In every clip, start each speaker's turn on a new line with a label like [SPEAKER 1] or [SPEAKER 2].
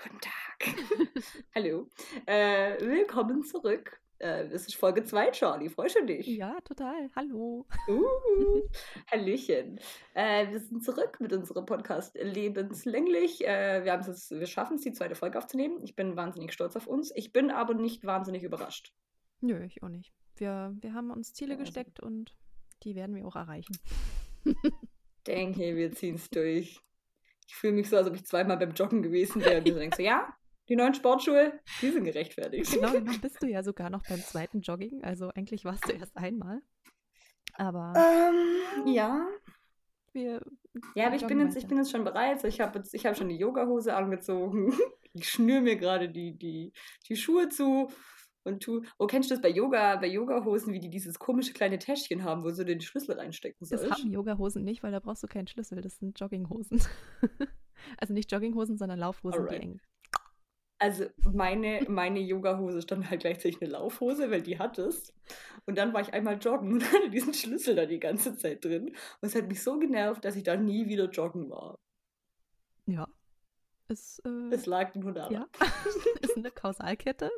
[SPEAKER 1] Guten Tag. Hallo. Äh, willkommen zurück. Äh, das ist Folge 2, Charlie. Freust du dich?
[SPEAKER 2] Ja, total. Hallo.
[SPEAKER 1] Uh, Hallöchen. Äh, wir sind zurück mit unserem Podcast lebenslänglich. Äh, wir, wir schaffen es, die zweite Folge aufzunehmen. Ich bin wahnsinnig stolz auf uns. Ich bin aber nicht wahnsinnig überrascht.
[SPEAKER 2] Nö, ich auch nicht. Wir, wir haben uns Ziele ja, also. gesteckt und die werden wir auch erreichen.
[SPEAKER 1] Denke, wir ziehen es durch ich fühle mich so, als ob ich zweimal beim Joggen gewesen wäre. Und du denkst so, ja, die neuen Sportschuhe, die sind gerechtfertigt.
[SPEAKER 2] Genau, dann bist du ja sogar noch beim zweiten Jogging. Also eigentlich warst du erst einmal. Aber.
[SPEAKER 1] Ähm, ja. Wir, ja, aber ich bin, jetzt, ich bin jetzt schon bereit. Ich habe hab schon die Yogahose angezogen. Ich schnür mir gerade die, die, die Schuhe zu und tu. Oh, kennst du das bei Yoga, bei Yogahosen, wie die dieses komische kleine Täschchen haben, wo du den Schlüssel reinstecken sollst?
[SPEAKER 2] Das haben Yogahosen nicht, weil da brauchst du keinen Schlüssel. Das sind Jogginghosen. also nicht Jogginghosen, sondern Laufhosen, Alright. die eng.
[SPEAKER 1] Also meine, meine Yogahose stand halt gleichzeitig eine Laufhose, weil die hat es. Und dann war ich einmal joggen und hatte diesen Schlüssel da die ganze Zeit drin. Und es hat mich so genervt, dass ich da nie wieder joggen war.
[SPEAKER 2] Ja. Es, äh,
[SPEAKER 1] es lag nur daran.
[SPEAKER 2] Ja. ist eine Kausalkette.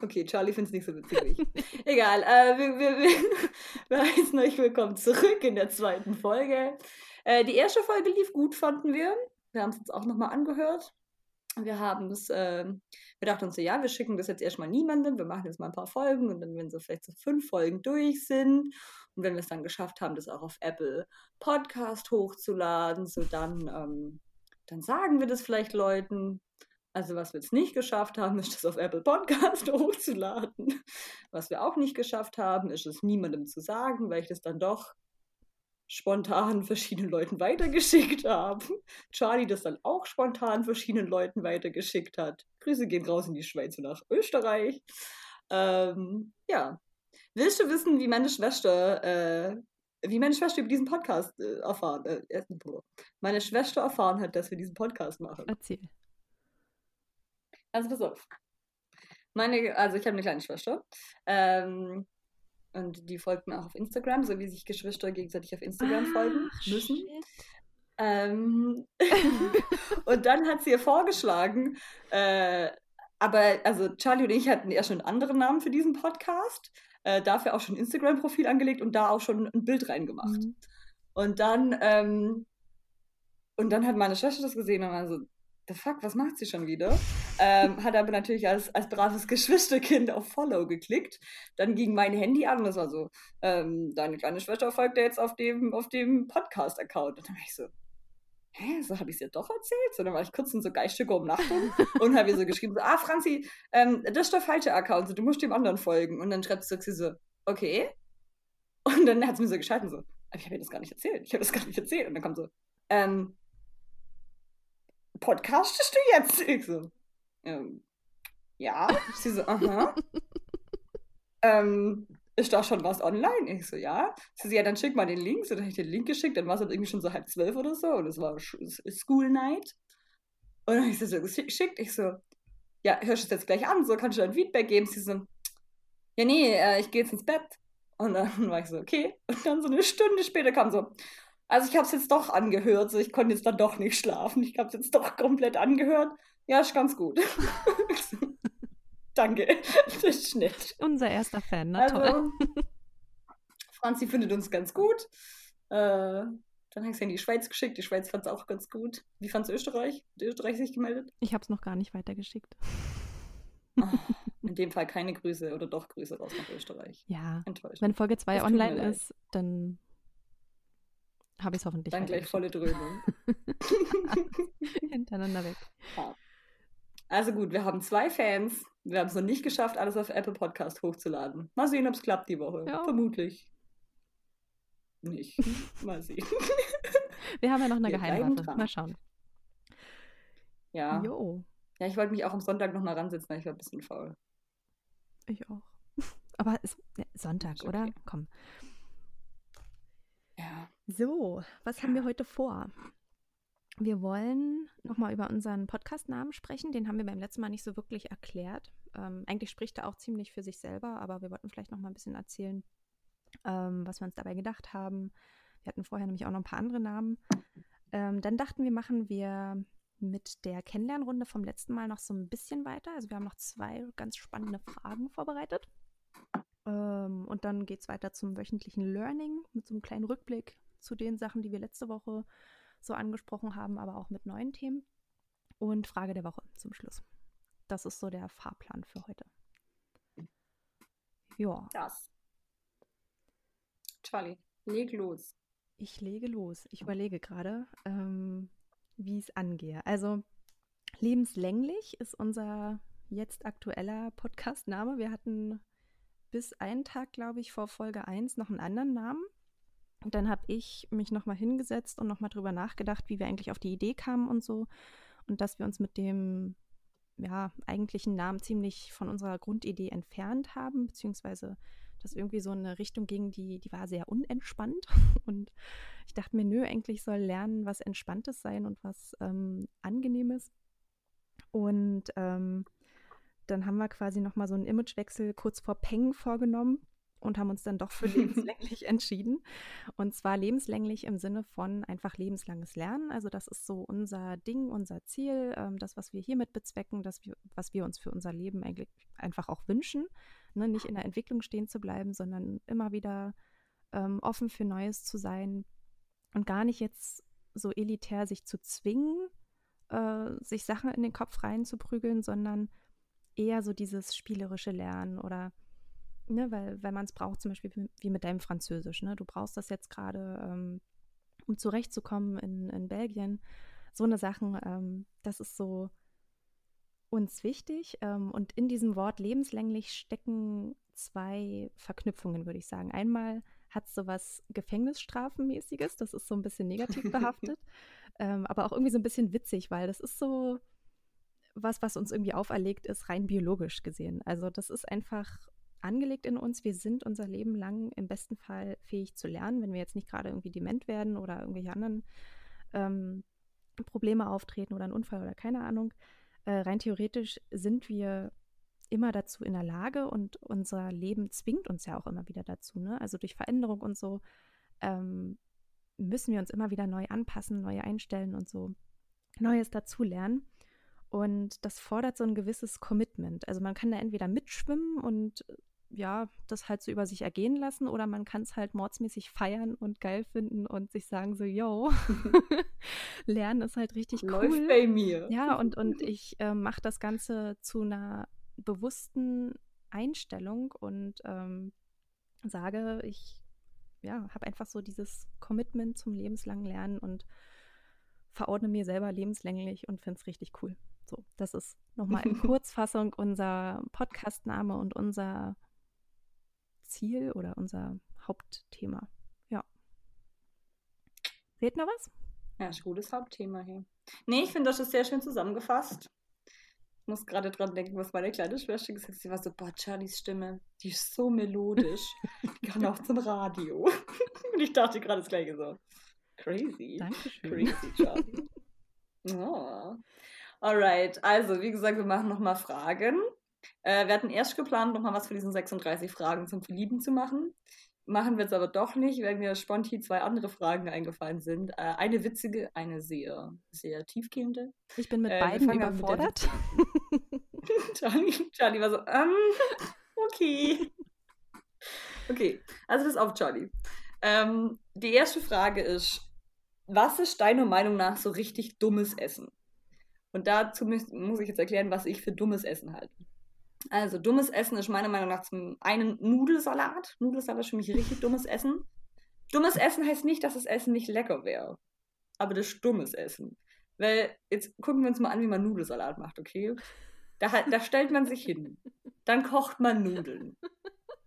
[SPEAKER 1] Okay, Charlie findet es nicht so witzig Egal, äh, wir, wir, wir, wir heißen euch willkommen zurück in der zweiten Folge. Äh, die erste Folge lief gut, fanden wir. Wir haben es jetzt auch nochmal angehört. Wir haben es, äh, wir dachten uns so, ja, wir schicken das jetzt erstmal niemandem, wir machen jetzt mal ein paar Folgen und dann, wenn so vielleicht so fünf Folgen durch sind und wenn wir es dann geschafft haben, das auch auf Apple Podcast hochzuladen, so dann, ähm, dann sagen wir das vielleicht Leuten. Also was wir jetzt nicht geschafft haben, ist das auf Apple Podcast hochzuladen. Was wir auch nicht geschafft haben, ist es niemandem zu sagen, weil ich das dann doch spontan verschiedenen Leuten weitergeschickt habe. Charlie das dann auch spontan verschiedenen Leuten weitergeschickt hat. Grüße gehen raus in die Schweiz und nach Österreich. Ähm, ja. Willst du wissen, wie meine Schwester, äh, wie meine Schwester über diesen Podcast äh, erfahren, äh, meine Schwester erfahren hat, dass wir diesen Podcast machen?
[SPEAKER 2] Erzähl.
[SPEAKER 1] Also pass auf. Meine, also ich habe eine kleine Schwester. Ähm, und die folgt mir auch auf Instagram, so wie sich Geschwister gegenseitig auf Instagram ah, folgen müssen. Ähm, und dann hat sie ihr vorgeschlagen, äh, aber also Charlie und ich hatten ja schon einen anderen Namen für diesen Podcast, äh, dafür auch schon ein Instagram-Profil angelegt und da auch schon ein Bild reingemacht. Mhm. Und dann, ähm, und dann hat meine Schwester das gesehen und war so, the fuck, was macht sie schon wieder? Ähm, hat aber natürlich als, als braves Geschwisterkind auf Follow geklickt. Dann ging mein Handy an und das war so, ähm, deine kleine Schwester folgt ja jetzt auf dem, auf dem Podcast-Account. Und dann war ich so, hä, so habe ich es ja doch erzählt? So, dann war ich kurz in so geistige Umnachtung und habe ihr so geschrieben, so, ah, Franzi, ähm, das ist der falsche Account, so, du musst dem anderen folgen. Und dann schreibt sie so, okay. Und dann hat sie mir so geschalten, so, ich habe ihr das gar nicht erzählt. Ich habe das gar nicht erzählt. Und dann kommt so, ähm, podcastest du jetzt? Ich so, ähm, ja. Sie so, aha. ähm, ist da schon was online? Ich so, ja. Sie so, ja, dann schick mal den Link. So, dann habe ich den Link geschickt, dann war es halt irgendwie schon so halb zwölf oder so und es war School Night. Und dann habe ich sie so geschickt. Ich so, ja, hörst du es jetzt gleich an? So, kannst du ein Feedback geben? Sie so, ja, nee, äh, ich gehe jetzt ins Bett. Und dann war ich so, okay. Und dann so eine Stunde später kam so, also ich habe es jetzt doch angehört, so ich konnte jetzt dann doch nicht schlafen. Ich habe es jetzt doch komplett angehört. Ja, ist ganz gut. Danke, das ist nett.
[SPEAKER 2] Unser erster Fan, na also, toll.
[SPEAKER 1] Franzi findet uns ganz gut. Äh, dann habe ich es in die Schweiz geschickt. Die Schweiz fand es auch ganz gut. Wie fand es Österreich? Hat Österreich sich gemeldet?
[SPEAKER 2] Ich habe es noch gar nicht weitergeschickt.
[SPEAKER 1] Oh, in dem Fall keine Grüße oder doch Grüße raus nach Österreich.
[SPEAKER 2] Ja. Enttäuscht. Wenn Folge 2 online ist, dann habe ich es hoffentlich.
[SPEAKER 1] Dann gleich volle Dröhnung.
[SPEAKER 2] Hintereinander weg.
[SPEAKER 1] Ja. Also gut, wir haben zwei Fans. Wir haben es noch nicht geschafft, alles auf Apple Podcast hochzuladen. Mal sehen, ob es klappt die Woche. Ja. Vermutlich. Nicht. Mal sehen.
[SPEAKER 2] Wir haben ja noch eine Geheimwaffe. Mal schauen.
[SPEAKER 1] Ja. Jo. Ja, ich wollte mich auch am Sonntag noch mal ransetzen, weil ich war ein bisschen faul.
[SPEAKER 2] Ich auch. Aber es, ja, Sonntag, okay. oder? Komm.
[SPEAKER 1] Ja.
[SPEAKER 2] So, was ja. haben wir heute vor? Wir wollen nochmal über unseren Podcast-Namen sprechen. Den haben wir beim letzten Mal nicht so wirklich erklärt. Ähm, eigentlich spricht er auch ziemlich für sich selber, aber wir wollten vielleicht nochmal ein bisschen erzählen, ähm, was wir uns dabei gedacht haben. Wir hatten vorher nämlich auch noch ein paar andere Namen. Ähm, dann dachten wir, machen wir mit der Kennenlernrunde vom letzten Mal noch so ein bisschen weiter. Also wir haben noch zwei ganz spannende Fragen vorbereitet. Ähm, und dann geht es weiter zum wöchentlichen Learning mit so einem kleinen Rückblick zu den Sachen, die wir letzte Woche so angesprochen haben, aber auch mit neuen Themen. Und Frage der Woche zum Schluss. Das ist so der Fahrplan für heute. Ja.
[SPEAKER 1] Das. Charlie, leg los.
[SPEAKER 2] Ich lege los. Ich überlege gerade, ähm, wie es angehe. Also lebenslänglich ist unser jetzt aktueller Podcast-Name. Wir hatten bis einen Tag, glaube ich, vor Folge 1 noch einen anderen Namen. Und dann habe ich mich nochmal hingesetzt und nochmal drüber nachgedacht, wie wir eigentlich auf die Idee kamen und so. Und dass wir uns mit dem ja, eigentlichen Namen ziemlich von unserer Grundidee entfernt haben, beziehungsweise das irgendwie so eine Richtung ging, die, die war sehr unentspannt. Und ich dachte mir, nö, eigentlich soll Lernen was Entspanntes sein und was ähm, Angenehmes. Und ähm, dann haben wir quasi nochmal so einen Imagewechsel kurz vor Peng vorgenommen und haben uns dann doch für lebenslänglich entschieden. Und zwar lebenslänglich im Sinne von einfach lebenslanges Lernen. Also das ist so unser Ding, unser Ziel, ähm, das, was wir hiermit bezwecken, das, wir, was wir uns für unser Leben eigentlich einfach auch wünschen. Ne? Nicht in der Entwicklung stehen zu bleiben, sondern immer wieder ähm, offen für Neues zu sein und gar nicht jetzt so elitär sich zu zwingen, äh, sich Sachen in den Kopf reinzuprügeln, sondern eher so dieses spielerische Lernen oder ne, weil, weil man es braucht, zum Beispiel wie mit deinem Französisch, ne? Du brauchst das jetzt gerade, ähm, um zurechtzukommen in, in Belgien. So eine Sachen, ähm, das ist so uns wichtig. Ähm, und in diesem Wort lebenslänglich stecken zwei Verknüpfungen, würde ich sagen. Einmal hat es so was Gefängnisstrafenmäßiges, das ist so ein bisschen negativ behaftet, ähm, aber auch irgendwie so ein bisschen witzig, weil das ist so was, was uns irgendwie auferlegt ist, rein biologisch gesehen. Also das ist einfach angelegt in uns. Wir sind unser Leben lang im besten Fall fähig zu lernen, wenn wir jetzt nicht gerade irgendwie dement werden oder irgendwelche anderen ähm, Probleme auftreten oder ein Unfall oder keine Ahnung. Äh, rein theoretisch sind wir immer dazu in der Lage und unser Leben zwingt uns ja auch immer wieder dazu. Ne? Also durch Veränderung und so ähm, müssen wir uns immer wieder neu anpassen, neu einstellen und so Neues dazulernen. Und das fordert so ein gewisses Commitment. Also man kann da entweder mitschwimmen und ja, das halt so über sich ergehen lassen oder man kann es halt mordsmäßig feiern und geil finden und sich sagen so, yo, lernen ist halt richtig cool.
[SPEAKER 1] Läuft bei mir.
[SPEAKER 2] Ja, und, und ich äh, mache das Ganze zu einer bewussten Einstellung und ähm, sage, ich ja, habe einfach so dieses Commitment zum lebenslangen Lernen und verordne mir selber lebenslänglich und finde es richtig cool. So, das ist nochmal in Kurzfassung unser Podcastname und unser Ziel oder unser Hauptthema. Ja. Seht noch was?
[SPEAKER 1] Ja, ist ein gutes Hauptthema hier. Nee, ich finde, das ist sehr schön zusammengefasst. Ich muss gerade dran denken, was meine kleine Schwester gesagt hat. Sie war so, boah, Charlies Stimme, die ist so melodisch. die kann auch zum Radio. Und ich dachte gerade das gleiche so. Crazy.
[SPEAKER 2] Dankeschön.
[SPEAKER 1] Crazy, Charlie. oh. Alright, also wie gesagt, wir machen nochmal Fragen. Äh, wir hatten erst geplant, nochmal was für diesen 36 Fragen zum Verlieben zu machen. Machen wir jetzt aber doch nicht, weil mir spontan zwei andere Fragen eingefallen sind. Äh, eine witzige, eine sehr, sehr tiefgehende.
[SPEAKER 2] Ich bin mit äh, beiden überfordert.
[SPEAKER 1] Charlie, Charlie war so, ähm, okay. Okay, also das auf, Charlie. Ähm, die erste Frage ist, was ist deiner Meinung nach so richtig dummes Essen? Und dazu muss, muss ich jetzt erklären, was ich für dummes Essen halte. Also, dummes Essen ist meiner Meinung nach zum einen Nudelsalat. Nudelsalat ist für mich richtig dummes Essen. Dummes Essen heißt nicht, dass das Essen nicht lecker wäre. Aber das ist dummes Essen. Weil, jetzt gucken wir uns mal an, wie man Nudelsalat macht, okay? Da, da stellt man sich hin. Dann kocht man Nudeln.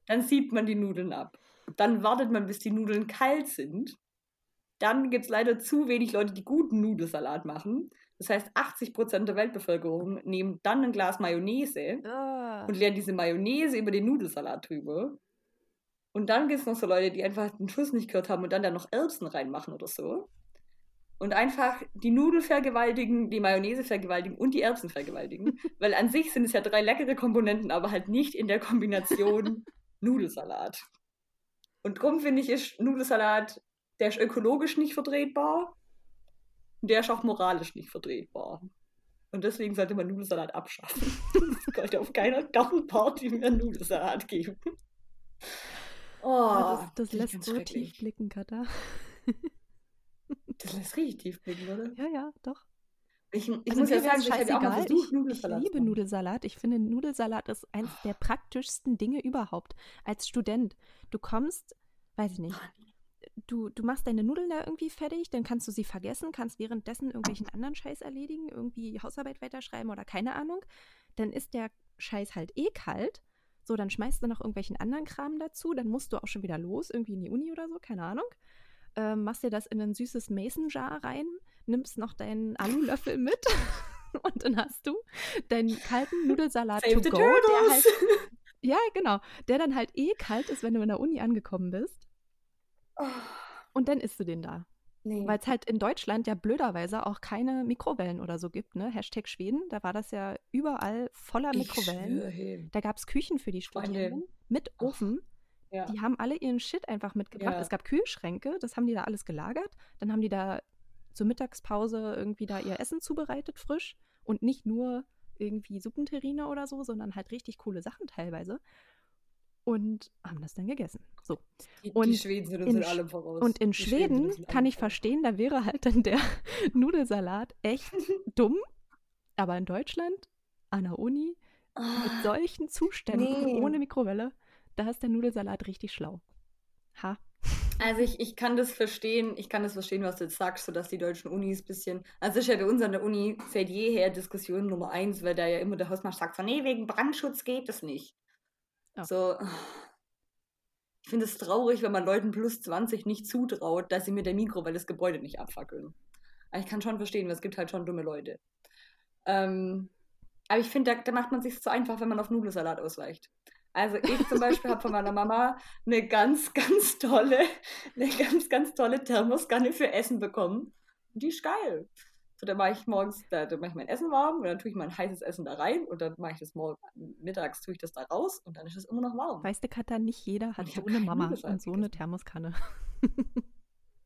[SPEAKER 1] Dann sieht man die Nudeln ab. Dann wartet man, bis die Nudeln kalt sind. Dann gibt es leider zu wenig Leute, die guten Nudelsalat machen. Das heißt, 80 Prozent der Weltbevölkerung nehmen dann ein Glas Mayonnaise oh. und leeren diese Mayonnaise über den Nudelsalat drüber. Und dann gibt es noch so Leute, die einfach den Schuss nicht gehört haben und dann da noch Erbsen reinmachen oder so. Und einfach die Nudel vergewaltigen, die Mayonnaise vergewaltigen und die Erbsen vergewaltigen. Weil an sich sind es ja drei leckere Komponenten, aber halt nicht in der Kombination Nudelsalat. Und drum finde ich, ist Nudelsalat, der ist ökologisch nicht vertretbar Und der ist auch moralisch nicht vertretbar. Und deswegen sollte man Nudelsalat abschaffen. es sollte auf keiner Gartenparty mehr Nudelsalat geben.
[SPEAKER 2] Oh, das, das lässt so tief blicken, Katha.
[SPEAKER 1] das lässt richtig tief blicken, oder?
[SPEAKER 2] Ja, ja, doch.
[SPEAKER 1] Ich, ich also muss ja sagen, ich habe auch mal versucht,
[SPEAKER 2] Nudelsalat. Ich liebe Nudelsalat. Ich finde, Nudelsalat ist eines der praktischsten Dinge überhaupt. Als Student. Du kommst, weiß ich nicht, du, du machst deine Nudeln da irgendwie fertig, dann kannst du sie vergessen, kannst währenddessen irgendwelchen anderen Scheiß erledigen, irgendwie Hausarbeit weiterschreiben oder keine Ahnung. Dann ist der Scheiß halt eh kalt. So, dann schmeißt du noch irgendwelchen anderen Kram dazu, dann musst du auch schon wieder los, irgendwie in die Uni oder so, keine Ahnung. Ähm, machst dir das in ein süßes Mason-Jar rein, nimmst noch deinen Alulöffel mit und dann hast du deinen kalten Nudelsalat
[SPEAKER 1] Save
[SPEAKER 2] to go,
[SPEAKER 1] der halt,
[SPEAKER 2] ja, genau, der dann halt eh kalt ist, wenn du in der Uni angekommen bist. Oh. Und dann isst du den da. Nee. Weil es halt in Deutschland ja blöderweise auch keine Mikrowellen oder so gibt, ne? Hashtag Schweden, da war das ja überall voller Mikrowellen. Da gab es Küchen für die Studierenden mit Ofen. Ja. Die haben alle ihren Shit einfach mitgebracht. Ja. Es gab Kühlschränke, das haben die da alles gelagert. Dann haben die da zur Mittagspause irgendwie da ihr Essen zubereitet, frisch. Und nicht nur irgendwie Suppenterrine oder so, sondern halt richtig coole Sachen teilweise. Und haben das dann gegessen. So.
[SPEAKER 1] Die, und die Schweden sind in, allem voraus.
[SPEAKER 2] Und in Schweden, Schweden kann ich verstehen, da wäre halt dann der Nudelsalat echt dumm. Aber in Deutschland, an der Uni, oh, mit ah. solchen Zuständen, nee. ohne Mikrowelle, da ist der Nudelsalat richtig schlau. Ha.
[SPEAKER 1] Also ich, ich kann das verstehen, ich kann das verstehen, was du jetzt sagst, so dass die deutschen Unis ein bisschen, also ist ja bei uns an der Uni seit jeher Diskussion Nummer eins, weil da ja immer der Hausmeister sagt, so nee, wegen Brandschutz geht es nicht. Oh. So, ich finde es traurig, wenn man Leuten plus 20 nicht zutraut, dass sie mit der Mikrowelle das Gebäude nicht abfackeln. Aber ich kann schon verstehen, weil es gibt halt schon dumme Leute. Ähm, aber ich finde, da, da, macht man sich zu einfach, wenn man auf Nudelsalat ausweicht. Also ich zum Beispiel habe von meiner Mama eine ganz, ganz tolle, eine ganz, ganz tolle Thermoskanne für Essen bekommen. Die ist geil. So, dann mache ich morgens, da, mache ich mein Essen warm und dann tue ich mein heißes Essen da rein und dann mache ich das morgen, mittags tue ich das da raus und dann ist es immer noch warm.
[SPEAKER 2] Weißt du, Katha, nicht jeder hat so eine Mama und so eine Thermoskanne.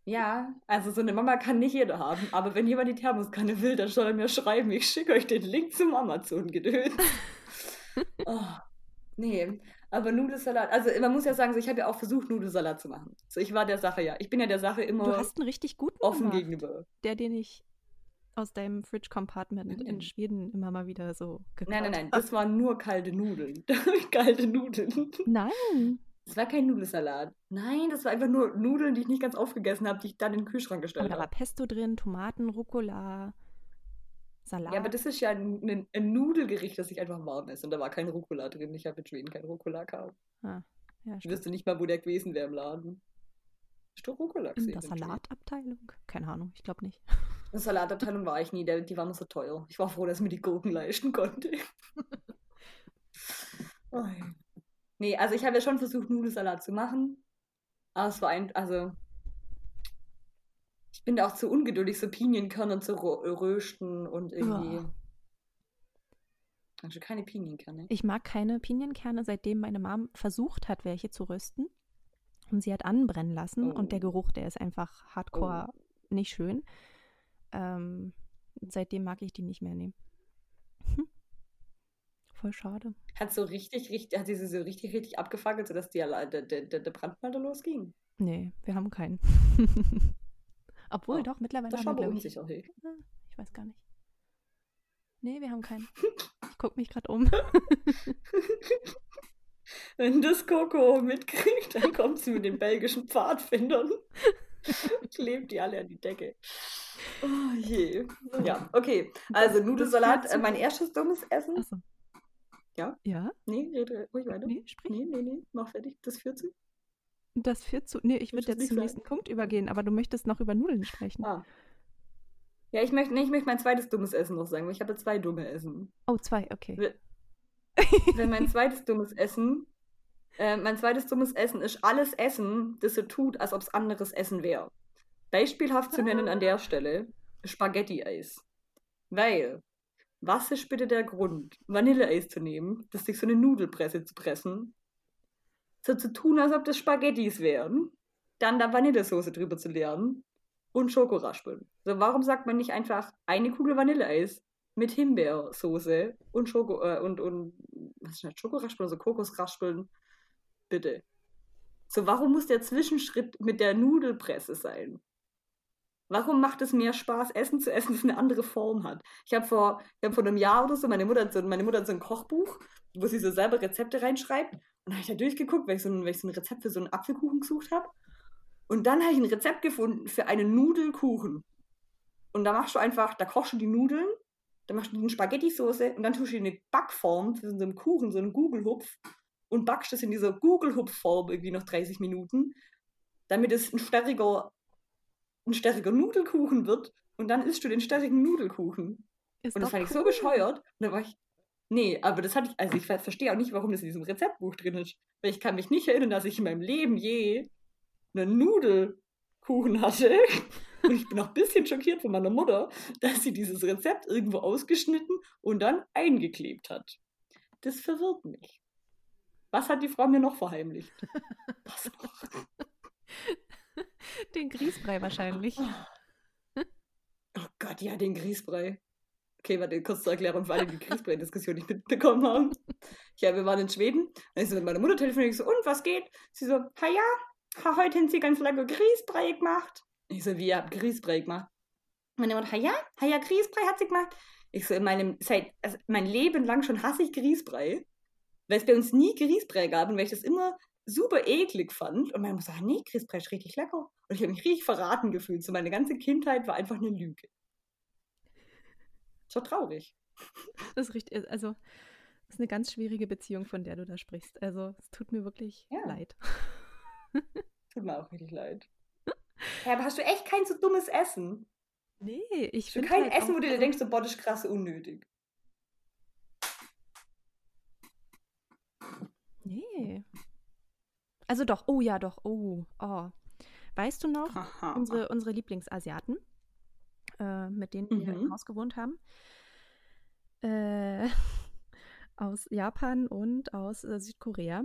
[SPEAKER 1] Ja, also so eine Mama kann nicht jeder haben, aber wenn jemand die Thermoskanne will, dann soll er mir schreiben, ich schicke euch den Link zum Amazon-Gedöns. oh, Nee, aber Nudelsalat, also man muss ja sagen, so, ich habe ja auch versucht, Nudelsalat zu machen. So, ich war der Sache ja. Ich bin ja der Sache immer
[SPEAKER 2] du hast einen richtig guten
[SPEAKER 1] offen gemacht, gegenüber.
[SPEAKER 2] Der, den ich aus deinem Fridge Compartment in Schweden immer mal wieder so
[SPEAKER 1] geklaut Nein, nein, nein, das waren nur kalte Nudeln. kalte Nudeln.
[SPEAKER 2] Nein.
[SPEAKER 1] Das war kein Nudelsalat. Nein, das war einfach nur Nudeln, die ich nicht ganz aufgegessen habe, die ich dann in den Kühlschrank gestellt habe.
[SPEAKER 2] Da war Pesto drin, Tomaten, Rucola, Salat.
[SPEAKER 1] Ja, aber das ist ja ein, ein, Nudelgericht, das sich einfach warm ist. Und da war kein Rucola drin. Ich habe in Schweden kein Rucola gehabt. Ah, ja, ich wüsste nicht mal, wo der gewesen wäre im Laden. Ist doch Rucola
[SPEAKER 2] gesehen. In der Salatabteilung? Keine Ahnung, ich glaube nicht.
[SPEAKER 1] In der Salatabteilung war ich nie, die waren so teuer. Ich war froh, dass ich mir die Gurken leisten konnte. oh. Nee, also ich habe ja schon versucht, Nudelsalat zu machen. Aber es war ein, also ich bin da auch zu ungeduldig, so Pinienkerne zu rösten und irgendwie. Oh. Also keine Pinienkerne.
[SPEAKER 2] Ich mag keine Pinienkerne, seitdem meine Mom versucht hat, welche zu rösten. Und sie hat anbrennen lassen oh. und der oh. Geruch, der ist einfach hardcore oh. nicht schön. Ähm, seitdem mag ich die nicht mehr nehmen. Hm. Voll schade.
[SPEAKER 1] Hat so richtig, richtig, hat sie so richtig, richtig abgefackelt, sodass die, der, der, der Brand mal da losging?
[SPEAKER 2] Nee, wir haben keinen. Obwohl, oh, doch, mittlerweile
[SPEAKER 1] das haben wir, glaube ich. Auch, hey.
[SPEAKER 2] Ich weiß gar nicht. Nee, wir haben keinen. Ich gucke mich gerade um.
[SPEAKER 1] Wenn das Coco mitkriegt, dann kommt sie mit den belgischen Pfadfindern. Klebt die alle an die Decke. Oh je. Ja, okay. Also Nudelsalat, äh, mein erstes dummes Essen. Achso. Ja?
[SPEAKER 2] Ja?
[SPEAKER 1] Nee, rede ruhig weiter.
[SPEAKER 2] Nee, sprich.
[SPEAKER 1] Nee, nee, nee, mach fertig. Das führt zu.
[SPEAKER 2] Das führt zu. Nee, ich würde jetzt zum nächsten Punkt übergehen, aber du möchtest noch über Nudeln sprechen. Ah.
[SPEAKER 1] Ja, ich möchte, nee, ich möchte mein zweites dummes Essen noch sagen, weil ich habe zwei dumme Essen.
[SPEAKER 2] Oh, zwei, okay.
[SPEAKER 1] Wenn mein zweites dummes Essen, äh, mein zweites dummes Essen ist alles Essen, das so tut, als ob es anderes Essen wäre. Beispielhaft zu nennen an der Stelle Spaghetti-Eis. Weil, was ist bitte der Grund, Vanilleeis zu nehmen, das durch so eine Nudelpresse zu pressen so zu tun, als ob das Spaghettis wären, dann da Vanillesoße drüber zu leeren, und Schokoraspeln. So, warum sagt man nicht einfach eine Kugel Vanilleeis mit Himbeersoße und Schoko äh, und, und was ist das, Schokoraspeln, also Kokosraspeln? Bitte. So, warum muss der Zwischenschritt mit der Nudelpresse sein? Warum macht es mehr Spaß, Essen zu essen, das eine andere Form hat? Ich habe vor, hab vor einem Jahr oder so, meine Mutter, so, meine Mutter hat so ein Kochbuch, wo sie so selber Rezepte reinschreibt. Und da habe ich da durchgeguckt, weil ich, so ein, weil ich so ein Rezept für so einen Apfelkuchen gesucht habe. Und dann habe ich ein Rezept gefunden für einen Nudelkuchen. Und da machst du einfach, da kochst du die Nudeln, dann machst du eine Spaghetti-Soße und dann tust du eine Backform für so einen Kuchen, so einen Gugelhupf und backst das in dieser Gugelhupf-Form irgendwie noch 30 Minuten, damit es ein stärriger ein stärriger Nudelkuchen wird und dann isst du den stärrigen Nudelkuchen. Ist und das fand cool. ich so bescheuert. Und dann war ich, nee, aber das hatte ich, also ich verstehe auch nicht, warum das in diesem Rezeptbuch drin ist. Weil ich kann mich nicht erinnern, dass ich in meinem Leben je einen Nudelkuchen hatte. Und ich bin auch ein bisschen schockiert von meiner Mutter, dass sie dieses Rezept irgendwo ausgeschnitten und dann eingeklebt hat. Das verwirrt mich. Was hat die Frau mir noch verheimlicht? Was noch?
[SPEAKER 2] Den Grießbrei wahrscheinlich.
[SPEAKER 1] Oh. Gott, ja, den Grießbrei. Okay, warte, kurz zur Erklärung für alle, die Grießbrei-Diskussion nicht mitbekommen haben. Ja, wir waren in Schweden. Dann ist so mit meiner Mutter telefoniert. Ich so, und was geht? Sie so, ha ja, ha, heute haben sie ganz lange Grießbrei gemacht. Ich so, wie, ihr habt Grießbrei gemacht? Meine Mutter, ha ja, ha ja, Grießbrei hat sie gemacht. Ich so, in meinem, seit, also mein Leben lang schon hasse ich Grießbrei. Weil es bei uns nie Grießbrei gab und weil ich das immer super eklig fand. Und meine Mutter sagt, nee, Grießbrei ist richtig lecker. Und ich habe mich richtig verraten gefühlt. So meine ganze Kindheit war einfach eine Lüge. So traurig.
[SPEAKER 2] Das ist richtig, also das ist eine ganz schwierige Beziehung, von der du da sprichst. Also es tut mir wirklich ja. leid.
[SPEAKER 1] Tut mir auch richtig leid. Ja, aber hast du echt kein so dummes Essen?
[SPEAKER 2] Nee, ich finde.
[SPEAKER 1] Kein halt Essen, wo du dir denkst, so, boah, das ist krass unnötig.
[SPEAKER 2] Nee. Also doch, oh ja, doch, oh, oh. Weißt du noch, unsere, unsere Lieblingsasiaten, äh, mit denen wir mhm. im Haus gewohnt haben, äh, aus Japan und aus äh, Südkorea,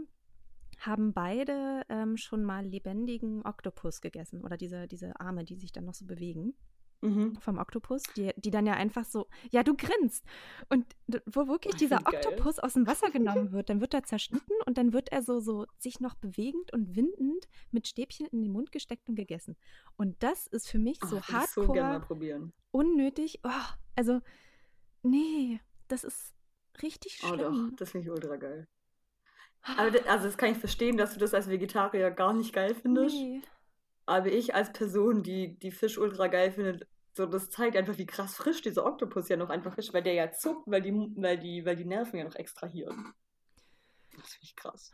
[SPEAKER 2] haben beide ähm, schon mal lebendigen Oktopus gegessen oder diese, diese Arme, die sich dann noch so bewegen mhm. vom Oktopus, die, die dann ja einfach so, ja, du grinst. Und wo wirklich dieser Oktopus geil. aus dem Wasser genommen wird, dann wird er zerschnitten und dann wird er so, so sich noch bewegend und windend mit Stäbchen in den Mund gesteckt und gegessen. Und das ist für mich so Ach, hardcore so unnötig. Oh, also, nee, das ist richtig schlimm. Oh
[SPEAKER 1] doch, das finde ich ultra geil. Aber das, also das kann ich verstehen, dass du das als Vegetarier gar nicht geil findest. Nee. Aber ich als Person, die, die Fisch ultra geil findet, so das zeigt einfach, wie krass frisch dieser Oktopus ja noch einfach ist, weil der ja zuckt, weil die, weil die, weil die Nerven ja noch extrahieren. Das finde ich krass.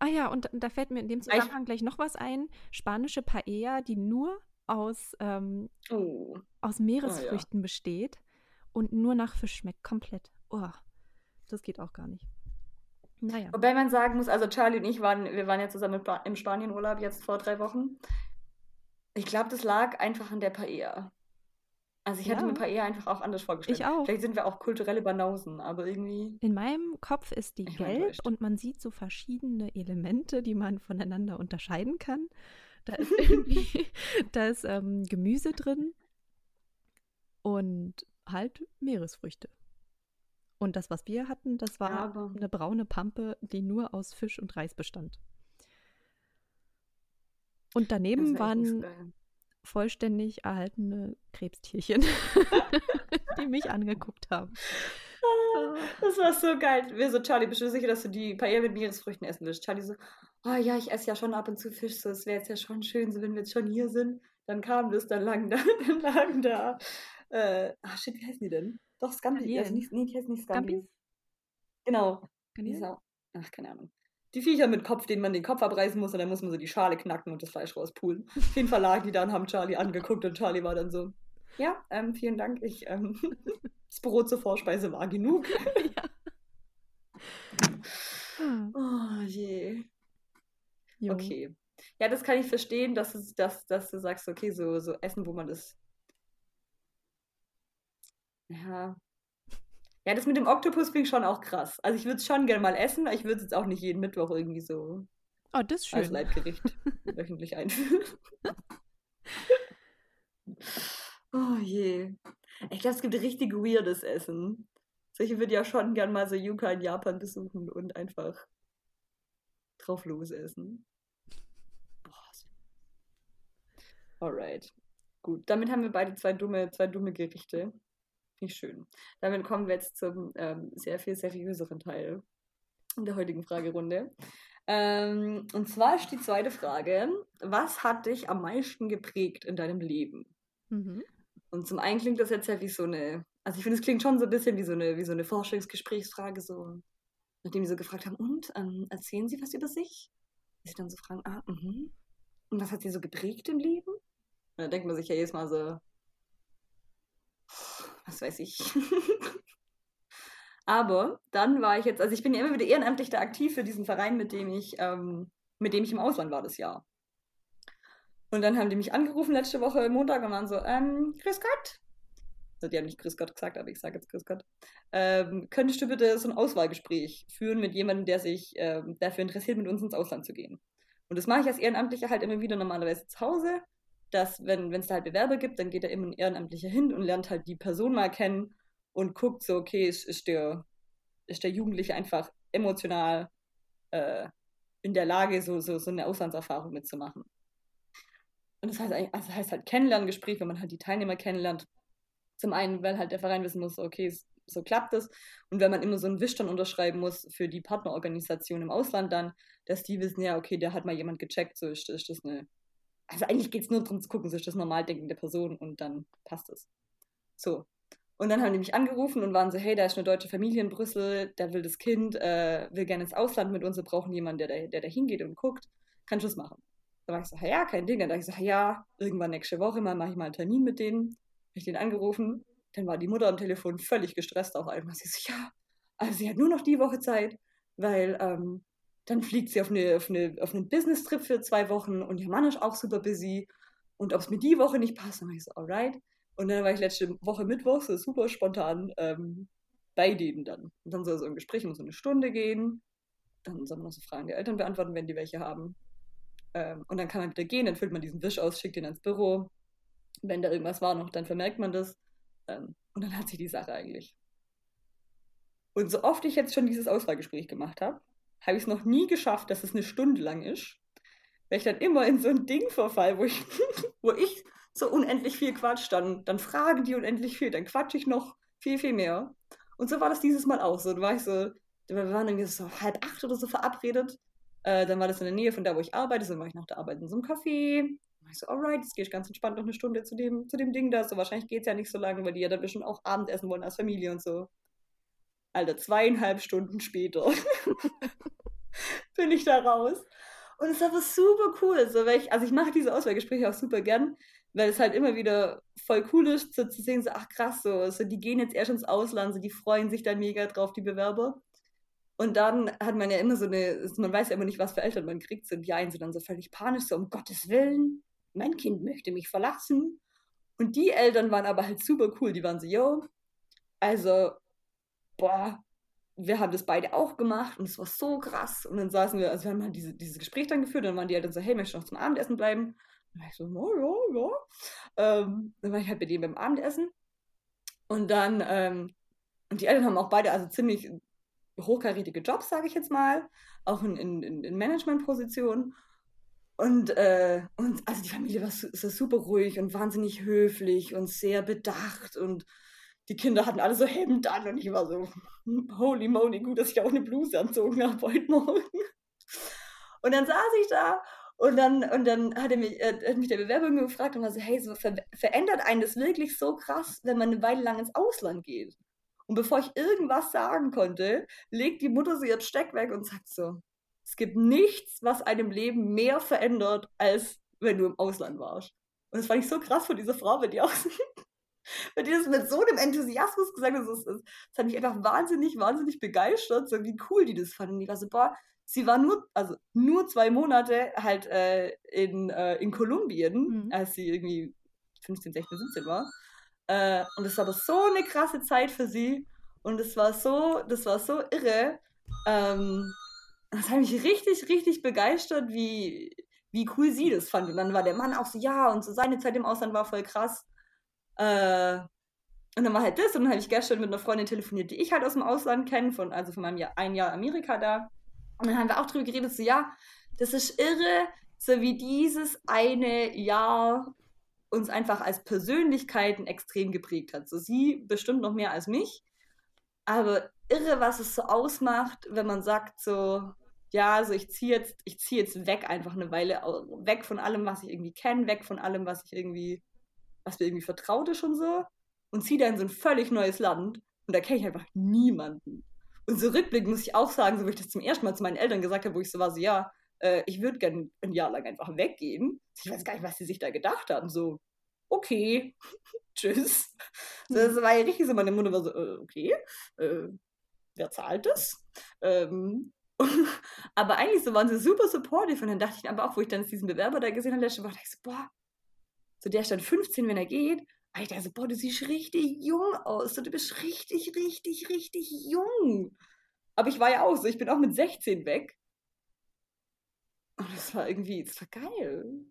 [SPEAKER 2] Ah ja, und da fällt mir in dem Zusammenhang ich, gleich noch was ein. Spanische Paella, die nur aus, ähm, oh. aus Meeresfrüchten ah, ja. besteht und nur nach Fisch schmeckt. Komplett. Oh, das geht auch gar nicht.
[SPEAKER 1] Naja. Wobei man sagen muss, also Charlie und ich waren, wir waren ja zusammen im Spanienurlaub jetzt vor drei Wochen. Ich glaube, das lag einfach an der Paella. Also ich ja. hatte mir Paella einfach auch anders vorgestellt.
[SPEAKER 2] Ich auch.
[SPEAKER 1] Vielleicht sind wir auch kulturelle Banausen, aber irgendwie.
[SPEAKER 2] In meinem Kopf ist die gelb und man sieht so verschiedene Elemente, die man voneinander unterscheiden kann. Da ist irgendwie, da ist ähm, Gemüse drin und halt Meeresfrüchte. Und das, was wir hatten, das war ja, eine braune Pampe, die nur aus Fisch und Reis bestand. Und daneben waren vollständig erhaltene Krebstierchen, die mich angeguckt haben.
[SPEAKER 1] Ah, das war so geil. Wir so, Charlie, bist du sicher, dass du die Paella mit Meeresfrüchten essen willst? Charlie so, oh ja, ich esse ja schon ab und zu Fisch, so es wäre jetzt ja schon schön, so wenn wir jetzt schon hier sind. Dann kam das, dann lagen da, dann lagen da, äh, ach shit, wie heißen die denn? Doch, Scampi. Also nicht, nee, die heißen nicht Scampi. Genau. Ach, keine Ahnung die Viecher mit Kopf, denen man den Kopf abreißen muss und dann muss man so die Schale knacken und das Fleisch rauspulen. Auf jeden Fall lagen die da und haben Charlie angeguckt und Charlie war dann so, ja, ähm, vielen Dank, ich, ähm, das Brot zur Vorspeise war genug. ja. Oh je. Jo. Okay. Ja, das kann ich verstehen, dass, es, dass, dass du sagst, okay, so, so Essen, wo man das. Ja, ja, das mit dem Oktopus finde ich schon auch krass. Also ich würde es schon gerne mal essen, aber ich würde es jetzt auch nicht jeden Mittwoch irgendwie so
[SPEAKER 2] oh, das ist schön.
[SPEAKER 1] als Leibgericht wöchentlich einführen. Oh je. Ich glaube, es gibt richtig weirdes Essen. Solche würde ja schon gern mal so Yuka in Japan besuchen und einfach drauf los essen. Alright. Gut, damit haben wir beide zwei dumme, zwei dumme Gerichte. Ich schön. Damit kommen wir jetzt zum ähm, sehr viel seriöseren Teil der heutigen Fragerunde. Ähm, und zwar ist die zweite Frage: Was hat dich am meisten geprägt in deinem Leben? Mhm. Und zum einen klingt das jetzt ja wie so eine, also ich finde, es klingt schon so ein bisschen wie so eine, wie so eine Forschungsgesprächsfrage, so, nachdem die so gefragt haben, und ähm, erzählen Sie was über sich? Die sie dann so fragen, ah, mhm. Und was hat sie so geprägt im Leben? Und dann denkt man sich ja jedes Mal so, was weiß ich. Aber dann war ich jetzt, also ich bin ja immer wieder ehrenamtlich da aktiv für diesen Verein, mit dem ich, ähm, mit dem ich im Ausland war das Jahr. Und dann haben die mich angerufen letzte Woche Montag und waren so, ähm, Grüß Gott. Also die haben nicht Grüß Gott gesagt, aber ich sage jetzt Grüß Gott. Ähm, könntest du bitte so ein Auswahlgespräch führen mit jemandem, der sich ähm, dafür interessiert, mit uns ins Ausland zu gehen? Und das mache ich als Ehrenamtlicher halt immer wieder normalerweise zu Hause, dass wenn es da halt Bewerber gibt, dann geht da immer ein Ehrenamtlicher hin und lernt halt die Person mal kennen und guckt so, okay, ist, ist, der, ist der Jugendliche einfach emotional äh, in der Lage, so, so, so eine Auslandserfahrung mitzumachen. Und das heißt, also heißt halt Kennenlerngespräch, wenn man halt die Teilnehmer kennenlernt. Zum einen, weil halt der Verein wissen muss, okay, so klappt es. Und wenn man immer so einen Wisch dann unterschreiben muss für die Partnerorganisation im Ausland dann, dass die wissen, ja, okay, der hat mal jemand gecheckt, so ist, ist das eine. Also eigentlich geht es nur darum zu gucken, so ist das normal denkende Person und dann passt es. So. Und dann haben die mich angerufen und waren so, hey, da ist eine deutsche Familie in Brüssel, der will das Kind, äh, will gerne ins Ausland mit uns, wir brauchen jemanden, der da, der da hingeht und guckt. Kannst du das machen? Da war ich so, ja, kein Ding. Dann dachte ich so, ja, irgendwann nächste Woche mal mache ich mal einen Termin mit denen. Habe ich den angerufen. Dann war die Mutter am Telefon völlig gestresst auf einmal. Sie so, ja, also sie hat nur noch die Woche Zeit, weil ähm, dann fliegt sie auf, eine, auf, eine, auf einen Business-Trip für zwei Wochen und ihr Mann ist auch super busy. Und ob es mir die Woche nicht passt, dann war ich so, alright. Und dann war ich letzte Woche Mittwoch so super spontan ähm, bei denen dann. Und dann soll so ein Gespräch um so eine Stunde gehen. Dann soll man noch so Fragen der Eltern beantworten, wenn die welche haben. Ähm, und dann kann man wieder gehen, dann füllt man diesen Wisch aus, schickt ihn ans Büro. Wenn da irgendwas war noch, dann vermerkt man das. Ähm, und dann hat sich die Sache eigentlich. Und so oft ich jetzt schon dieses Auswahlgespräch gemacht habe, habe ich es noch nie geschafft, dass es eine Stunde lang ist. Weil ich dann immer in so ein Ding verfall, wo ich, wo ich so unendlich viel quatsch, dann, dann fragen die unendlich viel, dann quatsche ich noch viel, viel mehr. Und so war das dieses Mal auch so. Da war ich so, wir waren irgendwie so halb acht oder so verabredet äh, dann war das in der Nähe von da, wo ich arbeite. Dann war ich nach der Arbeit in so einem Café. Dann ich so, alright, jetzt gehe ich ganz entspannt noch eine Stunde zu dem, zu dem Ding da. So, wahrscheinlich geht es ja nicht so lange, weil die ja dann bestimmt auch Abendessen wollen als Familie und so. Alter, zweieinhalb Stunden später bin ich da raus. Und es ist aber super cool. So, ich, also ich mache diese Auswahlgespräche auch super gern, weil es halt immer wieder voll cool ist, so zu sehen, so, ach krass, so, so, die gehen jetzt erst ins Ausland, so, die freuen sich da mega drauf, die Bewerber. Und dann hat man ja immer so eine, man weiß ja immer nicht, was für Eltern man kriegt. Sind die einen sind dann so völlig panisch, so um Gottes Willen, mein Kind möchte mich verlassen. Und die Eltern waren aber halt super cool. Die waren so, yo, also, boah, wir haben das beide auch gemacht und es war so krass. Und dann saßen wir, also wir haben halt diese, dieses Gespräch dann geführt und dann waren die Eltern so, hey, möchtest du noch zum Abendessen bleiben? Und dann war ich so, ja, ja, ja. Ähm, dann war ich halt bei denen beim Abendessen. Und dann, ähm, und die Eltern haben auch beide also ziemlich hochkarätige Jobs, sage ich jetzt mal, auch in, in, in Managementpositionen. Und, äh, und also die Familie war, so super ruhig und wahnsinnig höflich und sehr bedacht und die Kinder hatten alle so Hemd an und ich war so, holy moly, gut, dass ich auch eine Bluse anzogen habe heute Morgen. Und dann saß ich da und dann, und dann hat, er mich, äh, hat mich der Bewerber gefragt und war so, hey, so ver verändert einen das wirklich so krass, wenn man eine Weile lang ins Ausland geht? Und bevor ich irgendwas sagen konnte, legt die Mutter so ihr Besteck weg und sagt so, es gibt nichts, was einem Leben mehr verändert, als wenn du im Ausland warst. Und das fand ich so krass von dieser Frau, wenn die auch wenn die das mit so einem Enthusiasmus gesagt hat, das, das, das hat mich einfach wahnsinnig, wahnsinnig begeistert, so wie cool die das fanden. Die war so, boah, sie war nur, also nur zwei Monate halt äh, in, äh, in Kolumbien, mhm. als sie irgendwie 15, 16, 17 war. Äh, und es war aber so eine krasse Zeit für sie. Und es war so, das war so irre. Ähm, das hat mich richtig, richtig begeistert, wie, wie cool sie das fand. Und dann war der Mann auch so, ja, und so seine Zeit im Ausland war voll krass. Äh, und dann war halt das und dann habe ich gestern mit einer Freundin telefoniert, die ich halt aus dem Ausland kenne, von, also von meinem Jahr, ein Jahr Amerika da. Und dann haben wir auch drüber geredet, so ja, das ist irre, so wie dieses eine Jahr uns einfach als Persönlichkeiten extrem geprägt hat. So sie bestimmt noch mehr als mich. Aber irre, was es so ausmacht, wenn man sagt so, ja, also ich ziehe jetzt, ich ziehe jetzt weg einfach eine Weile, weg von allem, was ich irgendwie kenne, weg von allem, was ich irgendwie, was mir irgendwie vertraut ist und so, und ziehe da in so ein völlig neues Land und da kenne ich einfach niemanden. Und so rückblickend muss ich auch sagen, so wie ich das zum ersten Mal zu meinen Eltern gesagt habe, wo ich so war, so ja, äh, ich würde gerne ein Jahr lang einfach weggehen. Ich weiß gar nicht, was sie sich da gedacht haben. So, okay, tschüss. So, das war ja richtig so, meine Mutter war so, äh, okay, äh, wer zahlt das? Ähm, aber eigentlich so waren sie super supportive und dann dachte ich aber auch, wo ich dann diesen Bewerber da gesehen habe, der dachte ich so, boah, so der stand 15, wenn er geht. Dachte so, boah, du siehst richtig jung aus, so, du bist richtig, richtig, richtig jung. Aber ich war ja auch so, ich bin auch mit 16 weg. Und das war irgendwie, das war geil.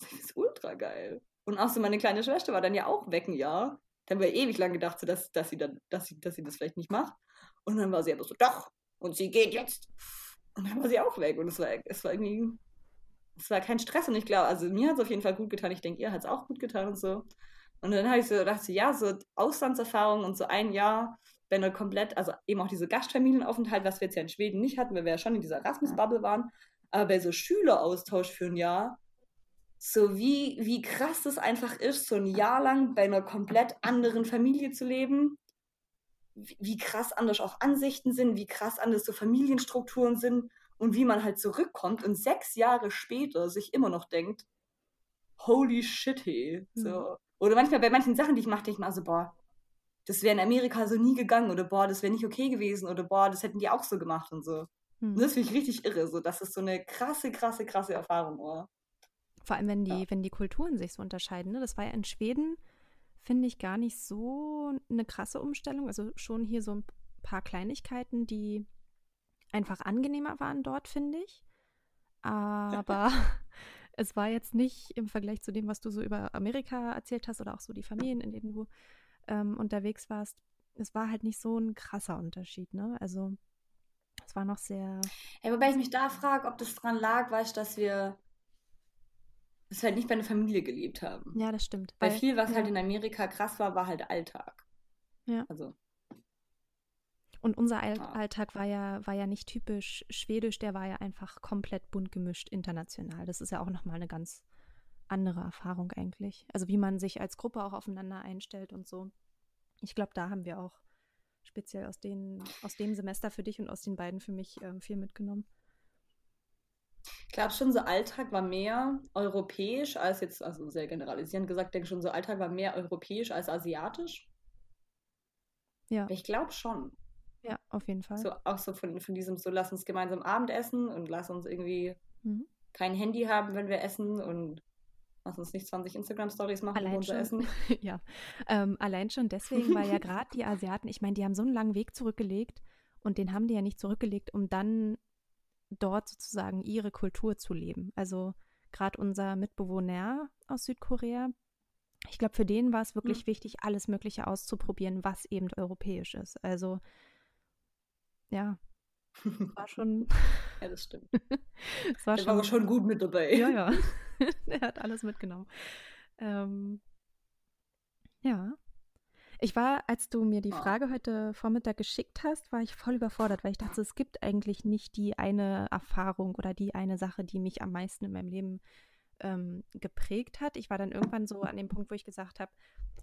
[SPEAKER 1] Das ist ultra geil. Und auch so meine kleine Schwester war dann ja auch weg ein Jahr. Dann haben wir ewig lang gedacht, so, dass, dass, sie dann, dass, sie, dass sie das vielleicht nicht macht. Und dann war sie aber so, doch, und sie geht jetzt. Und dann war sie auch weg. Und es war, es war irgendwie, es war kein Stress. Und ich glaube, also mir hat es auf jeden Fall gut getan. Ich denke, ihr hat es auch gut getan und so. Und dann habe ich so gedacht, ja, so Auslandserfahrung und so ein Jahr, wenn er komplett, also eben auch diese Gastfamilienaufenthalt, was wir jetzt ja in Schweden nicht hatten, weil wir ja schon in dieser Erasmus-Bubble waren, aber bei so Schüleraustausch für ein Jahr, so wie, wie krass das einfach ist, so ein Jahr lang bei einer komplett anderen Familie zu leben, wie, wie krass anders auch Ansichten sind, wie krass anders so Familienstrukturen sind und wie man halt zurückkommt und sechs Jahre später sich immer noch denkt, holy shit, hey. So. Mhm. Oder manchmal bei manchen Sachen, die ich mache, denke ich mir so, boah, das wäre in Amerika so nie gegangen oder boah, das wäre nicht okay gewesen oder boah, das hätten die auch so gemacht und so. Mhm. Und das finde ich richtig irre. So, das ist so eine krasse, krasse, krasse Erfahrung. Oh.
[SPEAKER 2] Vor allem, wenn die, ja. wenn die Kulturen sich so unterscheiden. Ne? Das war ja in Schweden, finde ich, gar nicht so eine krasse Umstellung. Also schon hier so ein paar Kleinigkeiten, die einfach angenehmer waren dort, finde ich. Aber es war jetzt nicht im Vergleich zu dem, was du so über Amerika erzählt hast oder auch so die Familien, in denen du ähm, unterwegs warst. Es war halt nicht so ein krasser Unterschied, ne? Also es war noch sehr.
[SPEAKER 1] Ja, wobei ich mich da frage, ob das dran lag, weißt du, dass wir wir halt nicht bei einer Familie gelebt haben.
[SPEAKER 2] Ja, das stimmt.
[SPEAKER 1] Weil, Weil viel, was ja. halt in Amerika krass war, war halt Alltag.
[SPEAKER 2] Ja. Also. Und unser All ja. Alltag war ja, war ja nicht typisch schwedisch, der war ja einfach komplett bunt gemischt international. Das ist ja auch nochmal eine ganz andere Erfahrung eigentlich. Also wie man sich als Gruppe auch aufeinander einstellt und so. Ich glaube, da haben wir auch speziell aus, den, aus dem Semester für dich und aus den beiden für mich ähm, viel mitgenommen.
[SPEAKER 1] Ich glaube schon, so Alltag war mehr europäisch als jetzt, also sehr generalisierend gesagt, denke schon, so Alltag war mehr europäisch als asiatisch.
[SPEAKER 2] Ja.
[SPEAKER 1] Ich glaube schon.
[SPEAKER 2] Ja, auf jeden Fall.
[SPEAKER 1] So, auch so von, von diesem, so lass uns gemeinsam Abendessen und lass uns irgendwie mhm. kein Handy haben, wenn wir essen und lass uns nicht 20 Instagram-Stories machen
[SPEAKER 2] allein
[SPEAKER 1] unser Essen.
[SPEAKER 2] ja, ähm, allein schon deswegen, weil ja gerade die Asiaten, ich meine, die haben so einen langen Weg zurückgelegt und den haben die ja nicht zurückgelegt, um dann dort sozusagen ihre Kultur zu leben. Also gerade unser Mitbewohner aus Südkorea, ich glaube, für den war es wirklich mhm. wichtig, alles Mögliche auszuprobieren, was eben europäisch ist. Also ja, war schon.
[SPEAKER 1] ja, das stimmt.
[SPEAKER 2] Es war,
[SPEAKER 1] Der
[SPEAKER 2] schon,
[SPEAKER 1] war schon gut mit dabei.
[SPEAKER 2] Ja, ja. er hat alles mitgenommen. Ähm, ja. Ich war, als du mir die ah. Frage heute Vormittag geschickt hast, war ich voll überfordert, weil ich dachte, es gibt eigentlich nicht die eine Erfahrung oder die eine Sache, die mich am meisten in meinem Leben ähm, geprägt hat. Ich war dann irgendwann so an dem Punkt, wo ich gesagt habe,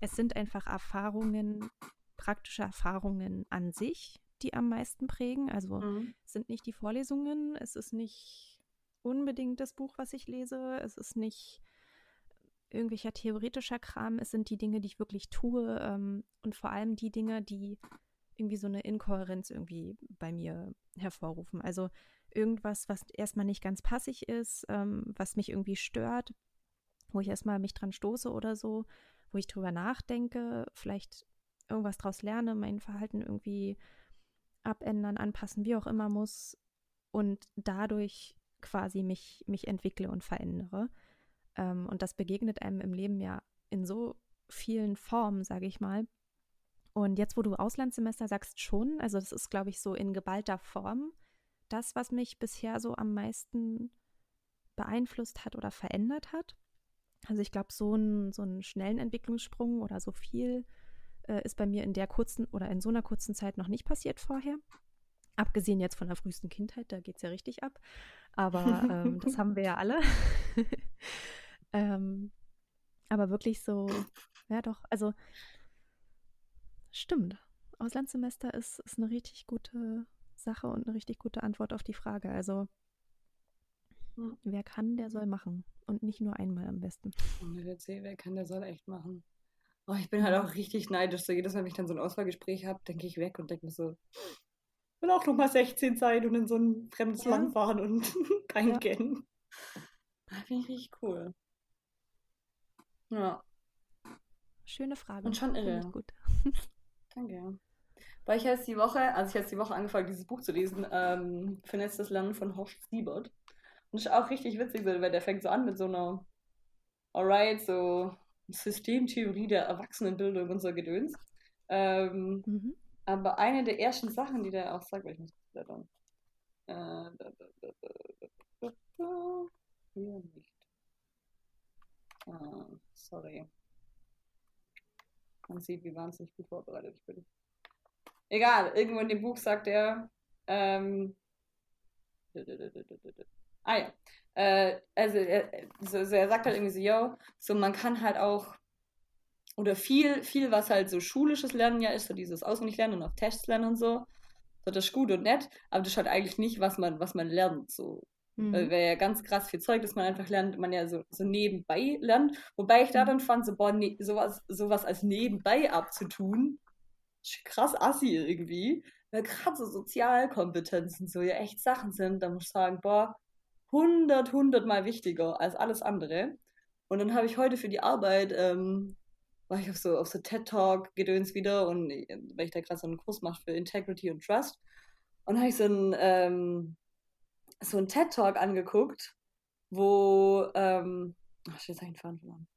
[SPEAKER 2] es sind einfach Erfahrungen, praktische Erfahrungen an sich, die am meisten prägen. Also mhm. es sind nicht die Vorlesungen, es ist nicht unbedingt das Buch, was ich lese, es ist nicht irgendwelcher theoretischer Kram, es sind die Dinge, die ich wirklich tue ähm, und vor allem die Dinge, die irgendwie so eine Inkohärenz irgendwie bei mir hervorrufen. Also irgendwas, was erstmal nicht ganz passig ist, ähm, was mich irgendwie stört, wo ich erstmal mich dran stoße oder so, wo ich drüber nachdenke, vielleicht irgendwas draus lerne, mein Verhalten irgendwie abändern, anpassen, wie auch immer muss und dadurch quasi mich, mich entwickle und verändere. Ähm, und das begegnet einem im Leben ja in so vielen Formen, sage ich mal. Und jetzt, wo du Auslandssemester sagst, schon, also das ist, glaube ich, so in geballter Form das, was mich bisher so am meisten beeinflusst hat oder verändert hat. Also ich glaube, so, ein, so einen schnellen Entwicklungssprung oder so viel äh, ist bei mir in der kurzen oder in so einer kurzen Zeit noch nicht passiert vorher. Abgesehen jetzt von der frühesten Kindheit, da geht es ja richtig ab. Aber ähm, das haben wir ja alle. ähm, aber wirklich so, ja doch, also stimmt. Auslandssemester ist, ist eine richtig gute Sache und eine richtig gute Antwort auf die Frage. Also hm. wer kann, der soll machen. Und nicht nur einmal am besten.
[SPEAKER 1] Und wer kann, der soll echt machen. Oh, ich bin halt auch richtig neidisch. So jedes Mal, wenn ich dann so ein Auswahlgespräch habe, denke ich weg und denke mir so, will auch noch mal 16 sein und in so ein fremdes ja. Land fahren und keinen ja. kennen. Das finde ich richtig cool. Ja.
[SPEAKER 2] Schöne Frage.
[SPEAKER 1] Und schon irre.
[SPEAKER 2] Gut.
[SPEAKER 1] Danke. Weil ich jetzt die Woche, also ich jetzt die Woche angefangen, dieses Buch zu lesen, ähm, Vernetztes Lernen von Horst Siebert. Und das ist auch richtig witzig, weil der fängt so an mit so einer, alright, so Systemtheorie der Erwachsenenbildung und so Gedöns. Ähm, mhm. Aber eine der ersten Sachen, die der auch sagt, weil ich muss blättern. Äh, hier nicht. Ah, sorry. Man sieht, wie wahnsinnig gut vorbereitet ich bin. Egal, irgendwo in dem Buch sagt er, ähm, ah ja, äh, also er, so, so er sagt halt irgendwie so, yo, so man kann halt auch, oder viel, viel, was halt so schulisches Lernen ja ist, so dieses Auswendiglernen und auf Tests lernen und so, so das ist gut und nett, aber das ist halt eigentlich nicht, was man, was man lernt, so. Mhm. Wäre ja ganz krass viel Zeug, dass man einfach lernt, man ja so, so nebenbei lernt. Wobei ich da mhm. dann fand, so, boah, ne, sowas, sowas als nebenbei abzutun, krass assi irgendwie. Weil gerade so Sozialkompetenzen so ja echt Sachen sind, da muss ich sagen, boah, 100, 100 mal wichtiger als alles andere. Und dann habe ich heute für die Arbeit, ähm, war ich auf so, auf so TED-Talk-Gedöns wieder und weil ich da gerade so einen Kurs mache für Integrity und Trust. Und habe ich so einen, ähm, so einen TED-Talk angeguckt, wo, ähm, ach, jetzt habe ich den Faden verloren.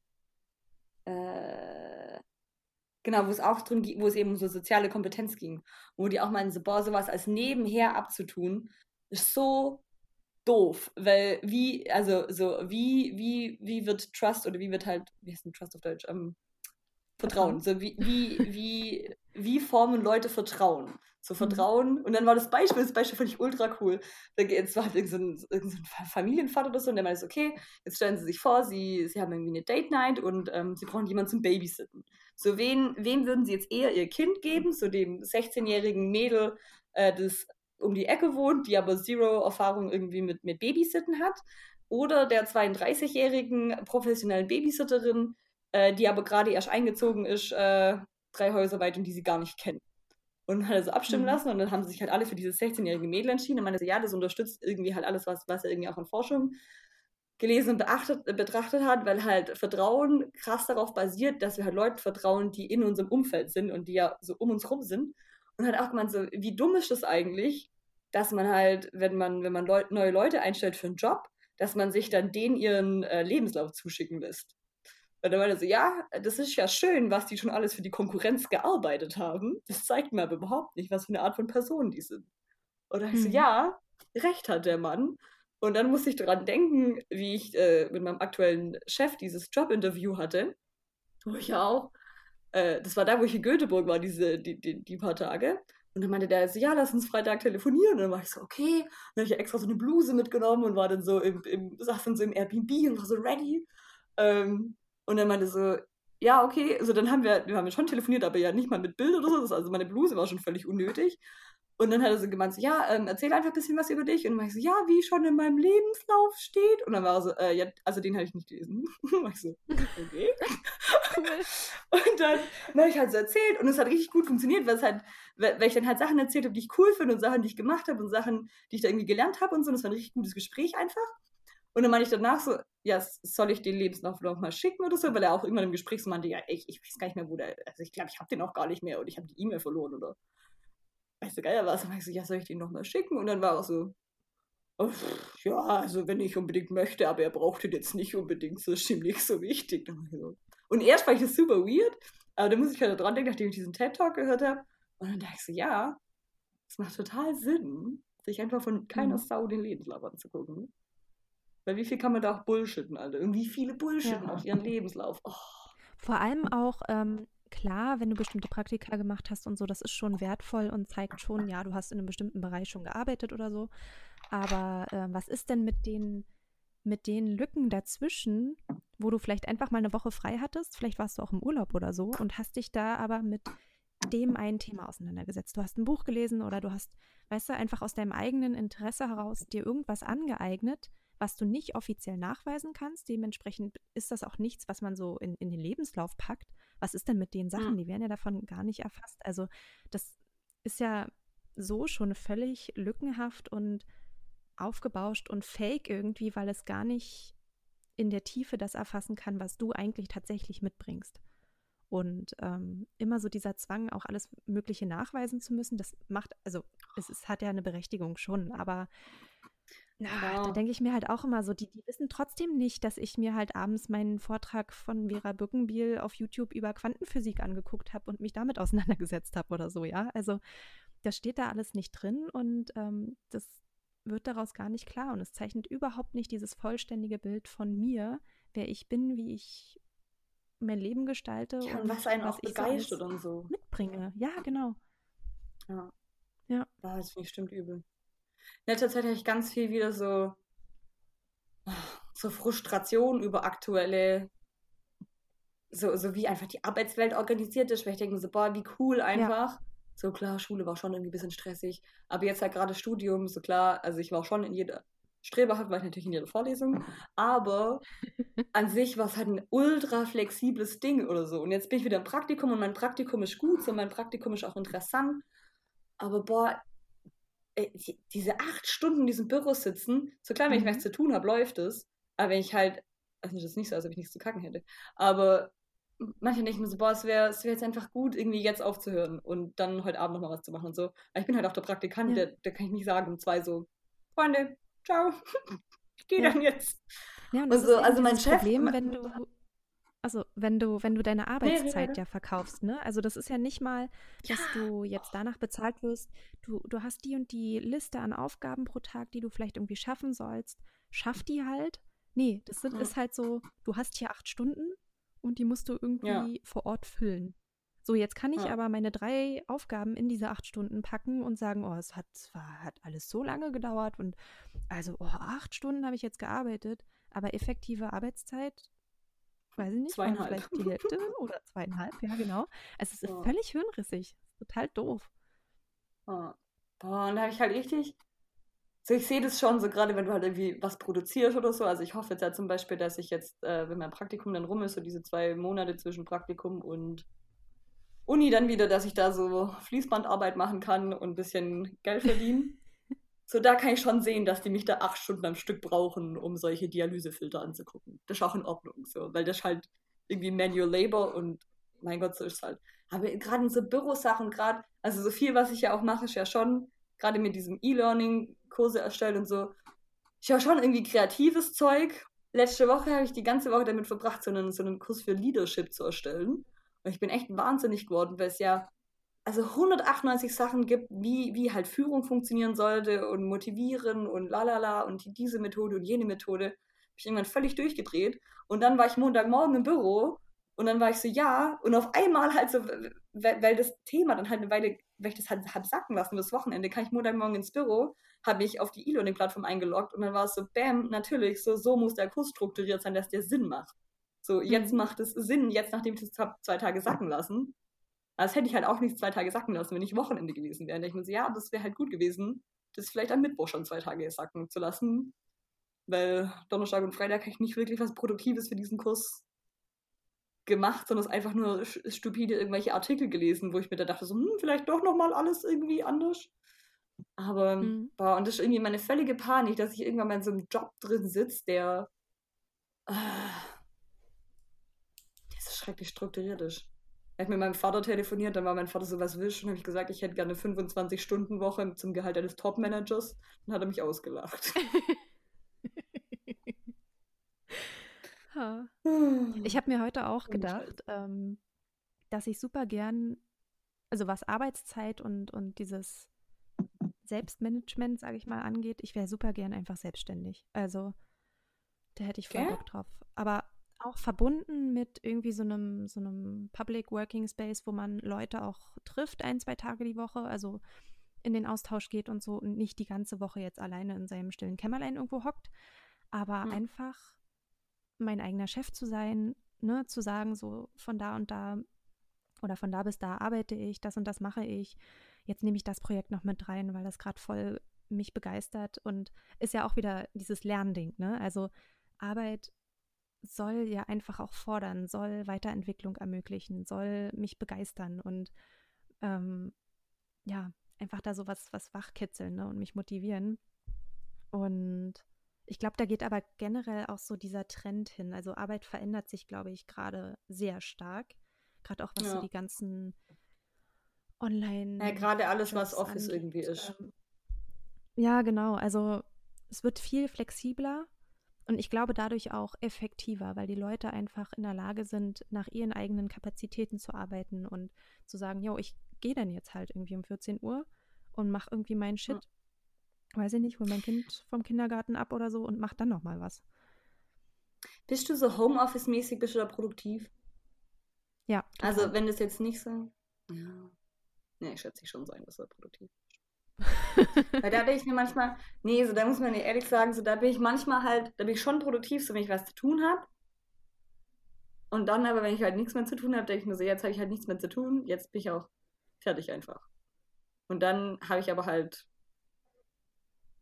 [SPEAKER 1] Äh, Genau, wo es auch drin wo es eben um so soziale Kompetenz ging. Wo die auch meinen, so, boah, sowas als nebenher abzutun, ist so doof. Weil wie, also so, wie, wie, wie wird Trust oder wie wird halt, wie heißt denn Trust auf Deutsch? Ähm, Vertrauen. So wie, wie, wie, wie formen Leute Vertrauen? So mhm. Vertrauen. Und dann war das Beispiel, das Beispiel fand ich ultra cool. Es war halt irgendein so irgend so Familienvater oder so, und der meinte okay, jetzt stellen Sie sich vor, Sie, Sie haben irgendwie eine Date Night und ähm, Sie brauchen jemanden zum Babysitten. So, wen, wem würden Sie jetzt eher Ihr Kind geben? So dem 16-jährigen Mädel, äh, das um die Ecke wohnt, die aber zero Erfahrung irgendwie mit, mit Babysitten hat. Oder der 32-jährigen professionellen Babysitterin, äh, die aber gerade erst eingezogen ist, äh, drei Häuser weit und die sie gar nicht kennt. Und hat er so abstimmen mhm. lassen und dann haben sich halt alle für dieses 16-jährige Mädel entschieden und meinte so, ja, das unterstützt irgendwie halt alles, was, was er irgendwie auch in Forschung gelesen und beachtet, betrachtet hat, weil halt Vertrauen krass darauf basiert, dass wir halt Leuten vertrauen, die in unserem Umfeld sind und die ja so um uns rum sind. Und hat auch gemeint, so, wie dumm ist das eigentlich, dass man halt, wenn man, wenn man Leut, neue Leute einstellt für einen Job, dass man sich dann denen ihren äh, Lebenslauf zuschicken lässt. Und dann meinte er so, ja, das ist ja schön, was die schon alles für die Konkurrenz gearbeitet haben. Das zeigt mir aber überhaupt nicht, was für eine Art von Person die sind. Und dann hm. ich so, mhm. ja, recht hat der Mann. Und dann musste ich daran denken, wie ich äh, mit meinem aktuellen Chef dieses Jobinterview hatte, wo ich ja auch, äh, das war da, wo ich in Göteborg war, diese, die, die, die paar Tage. Und dann meinte der so, ja, lass uns Freitag telefonieren. Und dann war ich so, okay. Und dann habe ich extra so eine Bluse mitgenommen und war dann so im, im saß dann so im Airbnb und war so ready. Ähm, und dann meinte so, ja, okay, also dann haben wir, wir haben schon telefoniert, aber ja nicht mal mit Bild oder so. Also meine Bluse war schon völlig unnötig. Und dann hat er so gemeint, so, ja, ähm, erzähl einfach ein bisschen was über dich. Und dann war ich so, ja, wie schon in meinem Lebenslauf steht. Und dann war er so, äh, ja, also den habe ich nicht gelesen. und war ich so, okay. und dann, dann habe ich halt so erzählt und es hat richtig gut funktioniert, weil es halt, weil ich dann halt Sachen erzählt habe, die ich cool finde und Sachen, die ich gemacht habe und Sachen, die ich da irgendwie gelernt habe und so. Und das war ein richtig gutes Gespräch einfach. Und dann meinte ich danach so, ja, soll ich den Lebenslauf noch mal schicken oder so? Weil er auch immer im Gespräch so meinte, ja, ich, ich weiß gar nicht mehr, wo der, also ich glaube, ich habe den auch gar nicht mehr und ich habe die E-Mail verloren oder weißt du, geil was. Und dann ich so, ja, soll ich den noch mal schicken? Und dann war er so, oh, ja, also wenn ich unbedingt möchte, aber er braucht den jetzt nicht unbedingt, so ist ihm nicht so wichtig. Dann war Und erst fand ich das super weird, aber da muss ich halt dran denken, nachdem ich diesen TED-Talk gehört habe. Und dann dachte ich so, ja, es macht total Sinn, sich einfach von keiner mhm. Sau den Lebenslauf anzugucken. Weil wie viel kann man da auch bullshitten, Alter? Und wie viele bullshitten ja. auf ihren Lebenslauf. Oh.
[SPEAKER 2] Vor allem auch, ähm, klar, wenn du bestimmte Praktika gemacht hast und so, das ist schon wertvoll und zeigt schon, ja, du hast in einem bestimmten Bereich schon gearbeitet oder so. Aber äh, was ist denn mit den, mit den Lücken dazwischen, wo du vielleicht einfach mal eine Woche frei hattest, vielleicht warst du auch im Urlaub oder so und hast dich da aber mit dem einen Thema auseinandergesetzt. Du hast ein Buch gelesen oder du hast, weißt du, einfach aus deinem eigenen Interesse heraus dir irgendwas angeeignet, was du nicht offiziell nachweisen kannst. Dementsprechend ist das auch nichts, was man so in, in den Lebenslauf packt. Was ist denn mit den Sachen? Die werden ja davon gar nicht erfasst. Also das ist ja so schon völlig lückenhaft und aufgebauscht und fake irgendwie, weil es gar nicht in der Tiefe das erfassen kann, was du eigentlich tatsächlich mitbringst. Und ähm, immer so dieser Zwang, auch alles Mögliche nachweisen zu müssen, das macht, also es, es hat ja eine Berechtigung schon, aber na, ja. da denke ich mir halt auch immer so, die, die wissen trotzdem nicht, dass ich mir halt abends meinen Vortrag von Vera Bückenbiel auf YouTube über Quantenphysik angeguckt habe und mich damit auseinandergesetzt habe oder so, ja. Also das steht da alles nicht drin und ähm, das wird daraus gar nicht klar und es zeichnet überhaupt nicht dieses vollständige Bild von mir, wer ich bin, wie ich mein Leben gestalte
[SPEAKER 1] ja, und was einen was auch begeistert so und so
[SPEAKER 2] mitbringe. Ja, genau.
[SPEAKER 1] Ja. Ja. Das finde ich stimmt übel. In letzter Zeit habe ich ganz viel wieder so, so Frustration über aktuelle, so, so wie einfach die Arbeitswelt organisiert ist, weil ich denke so, boah, wie cool einfach. Ja. So klar, Schule war schon irgendwie ein bisschen stressig, aber jetzt halt gerade Studium, so klar, also ich war schon in jeder, streberhaft war ich natürlich in jeder Vorlesung, aber an sich war es halt ein ultra flexibles Ding oder so. Und jetzt bin ich wieder im Praktikum und mein Praktikum ist gut, so mein Praktikum ist auch interessant. Aber boah, diese acht Stunden in diesem Büro sitzen, so klar, wenn mhm. ich nichts zu tun habe, läuft es. Aber wenn ich halt, also das ist nicht so, als ob ich nichts zu kacken hätte, aber manchmal denke ich mir so, boah, es wäre wär jetzt einfach gut, irgendwie jetzt aufzuhören und dann heute Abend nochmal was zu machen und so. Aber ich bin halt auch der Praktikant, ja. der, der kann ich nicht sagen um zwei so, Freunde, ciao, ich gehe ja. dann jetzt.
[SPEAKER 2] Ja, und und so, also mein Chef. Problem, wenn du, also wenn du, wenn du deine Arbeitszeit ja verkaufst, ne? Also das ist ja nicht mal, dass ja. du jetzt danach bezahlt wirst. Du, du hast die und die Liste an Aufgaben pro Tag, die du vielleicht irgendwie schaffen sollst. Schaff die halt. Nee, das sind, ist halt so, du hast hier acht Stunden und die musst du irgendwie ja. vor Ort füllen. So, jetzt kann ich aber meine drei Aufgaben in diese acht Stunden packen und sagen, oh, es hat zwar hat alles so lange gedauert und also oh, acht Stunden habe ich jetzt gearbeitet, aber effektive Arbeitszeit, weiß ich nicht, vielleicht die Hälfte oder zweieinhalb, ja genau. Also es ist ja. völlig hirnrissig, total doof.
[SPEAKER 1] Oh. Boah, und da habe ich halt richtig, so ich sehe das schon so gerade, wenn du halt irgendwie was produzierst oder so. Also ich hoffe jetzt ja zum Beispiel, dass ich jetzt, äh, wenn mein Praktikum dann rum ist, so diese zwei Monate zwischen Praktikum und Uni dann wieder, dass ich da so Fließbandarbeit machen kann und ein bisschen Geld verdienen. so, da kann ich schon sehen, dass die mich da acht Stunden am Stück brauchen, um solche Dialysefilter anzugucken. Das ist auch in Ordnung, so, weil das halt irgendwie Manual Labor und mein Gott, so ist es halt. Aber gerade in so Bürosachen, gerade, also so viel, was ich ja auch mache, ist ja schon, gerade mit diesem E-Learning, Kurse erstellen und so, ist ja schon irgendwie kreatives Zeug. Letzte Woche habe ich die ganze Woche damit verbracht, so einen, so einen Kurs für Leadership zu erstellen. Und ich bin echt wahnsinnig geworden, weil es ja also 198 Sachen gibt, wie, wie halt Führung funktionieren sollte und motivieren und lalala und diese Methode und jene Methode. Hab ich irgendwann völlig durchgedreht. Und dann war ich Montagmorgen im Büro und dann war ich so, ja, und auf einmal halt so, weil, weil das Thema dann halt eine Weile, weil ich das halt hab sacken lassen, das Wochenende, kann ich Montagmorgen ins Büro, habe ich auf die E-Learning-Plattform eingeloggt und dann war es so, bam, natürlich, so, so muss der Kurs strukturiert sein, dass der Sinn macht. So, jetzt mhm. macht es Sinn, jetzt nachdem ich das zwei Tage sacken lassen. Das hätte ich halt auch nicht zwei Tage sacken lassen, wenn ich Wochenende gewesen wäre. Und ich mir so, ja, das wäre halt gut gewesen, das vielleicht am Mittwoch schon zwei Tage sacken zu lassen. Weil Donnerstag und Freitag habe ich nicht wirklich was Produktives für diesen Kurs gemacht, sondern es einfach nur stupide irgendwelche Artikel gelesen, wo ich mir da dachte, so, hm, vielleicht doch nochmal alles irgendwie anders. Aber, mhm. boah, und das ist irgendwie meine völlige Panik, dass ich irgendwann mal in so einem Job drin sitze, der. Äh, schrecklich strukturiert ist. Ich habe mit meinem Vater telefoniert, dann war mein Vater so, was willst du? Und habe ich gesagt, ich hätte gerne eine 25-Stunden-Woche zum Gehalt eines Top-Managers. Dann hat er mich ausgelacht.
[SPEAKER 2] Ich habe mir heute auch gedacht, ähm, dass ich super gern, also was Arbeitszeit und, und dieses Selbstmanagement, sage ich mal, angeht, ich wäre super gern einfach selbstständig. Also da hätte ich voll Bock drauf. Aber auch verbunden mit irgendwie so einem, so einem Public Working Space, wo man Leute auch trifft, ein, zwei Tage die Woche, also in den Austausch geht und so und nicht die ganze Woche jetzt alleine in seinem stillen Kämmerlein irgendwo hockt, aber hm. einfach mein eigener Chef zu sein, ne, zu sagen, so von da und da oder von da bis da arbeite ich, das und das mache ich. Jetzt nehme ich das Projekt noch mit rein, weil das gerade voll mich begeistert und ist ja auch wieder dieses Lernding, ne? Also Arbeit soll ja einfach auch fordern, soll Weiterentwicklung ermöglichen, soll mich begeistern und ähm, ja, einfach da so was, was wachkitzeln ne, und mich motivieren. Und ich glaube, da geht aber generell auch so dieser Trend hin. Also Arbeit verändert sich, glaube ich, gerade sehr stark. Gerade auch was ja. so die ganzen Online.
[SPEAKER 1] Ja, gerade alles, was Office angeht. irgendwie ist. Ähm,
[SPEAKER 2] ja, genau. Also es wird viel flexibler und ich glaube dadurch auch effektiver, weil die Leute einfach in der Lage sind, nach ihren eigenen Kapazitäten zu arbeiten und zu sagen, jo, ich gehe dann jetzt halt irgendwie um 14 Uhr und mache irgendwie meinen Shit. Ja. Weiß ich nicht, hol mein Kind vom Kindergarten ab oder so und mach dann nochmal was.
[SPEAKER 1] Bist du so Homeoffice-mäßig, bist du da produktiv?
[SPEAKER 2] Ja.
[SPEAKER 1] Total. Also wenn das jetzt nicht so. Ja. Nee, ich schätze ich schon sein, dass er produktiv. Weil da bin ich mir manchmal, nee, so da muss man ehrlich sagen, so da bin ich manchmal halt, da bin ich schon produktiv, so wenn ich was zu tun habe. Und dann aber, wenn ich halt nichts mehr zu tun habe, denke ich mir so, jetzt habe ich halt nichts mehr zu tun, jetzt bin ich auch fertig einfach. Und dann habe ich aber halt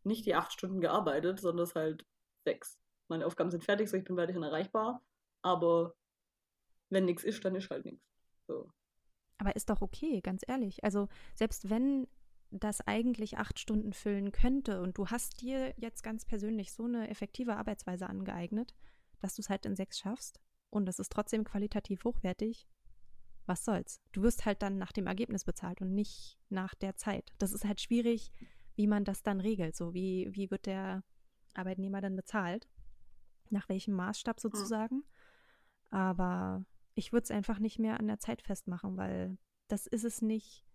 [SPEAKER 1] nicht die acht Stunden gearbeitet, sondern es halt sechs. Meine Aufgaben sind fertig, so ich bin weiterhin erreichbar. Aber wenn nichts ist, dann ist halt nichts. So.
[SPEAKER 2] Aber ist doch okay, ganz ehrlich. Also selbst wenn das eigentlich acht Stunden füllen könnte und du hast dir jetzt ganz persönlich so eine effektive Arbeitsweise angeeignet, dass du es halt in sechs schaffst und es ist trotzdem qualitativ hochwertig, was soll's? Du wirst halt dann nach dem Ergebnis bezahlt und nicht nach der Zeit. Das ist halt schwierig, wie man das dann regelt. So, wie, wie wird der Arbeitnehmer dann bezahlt? Nach welchem Maßstab sozusagen? Aber ich würde es einfach nicht mehr an der Zeit festmachen, weil das ist es nicht,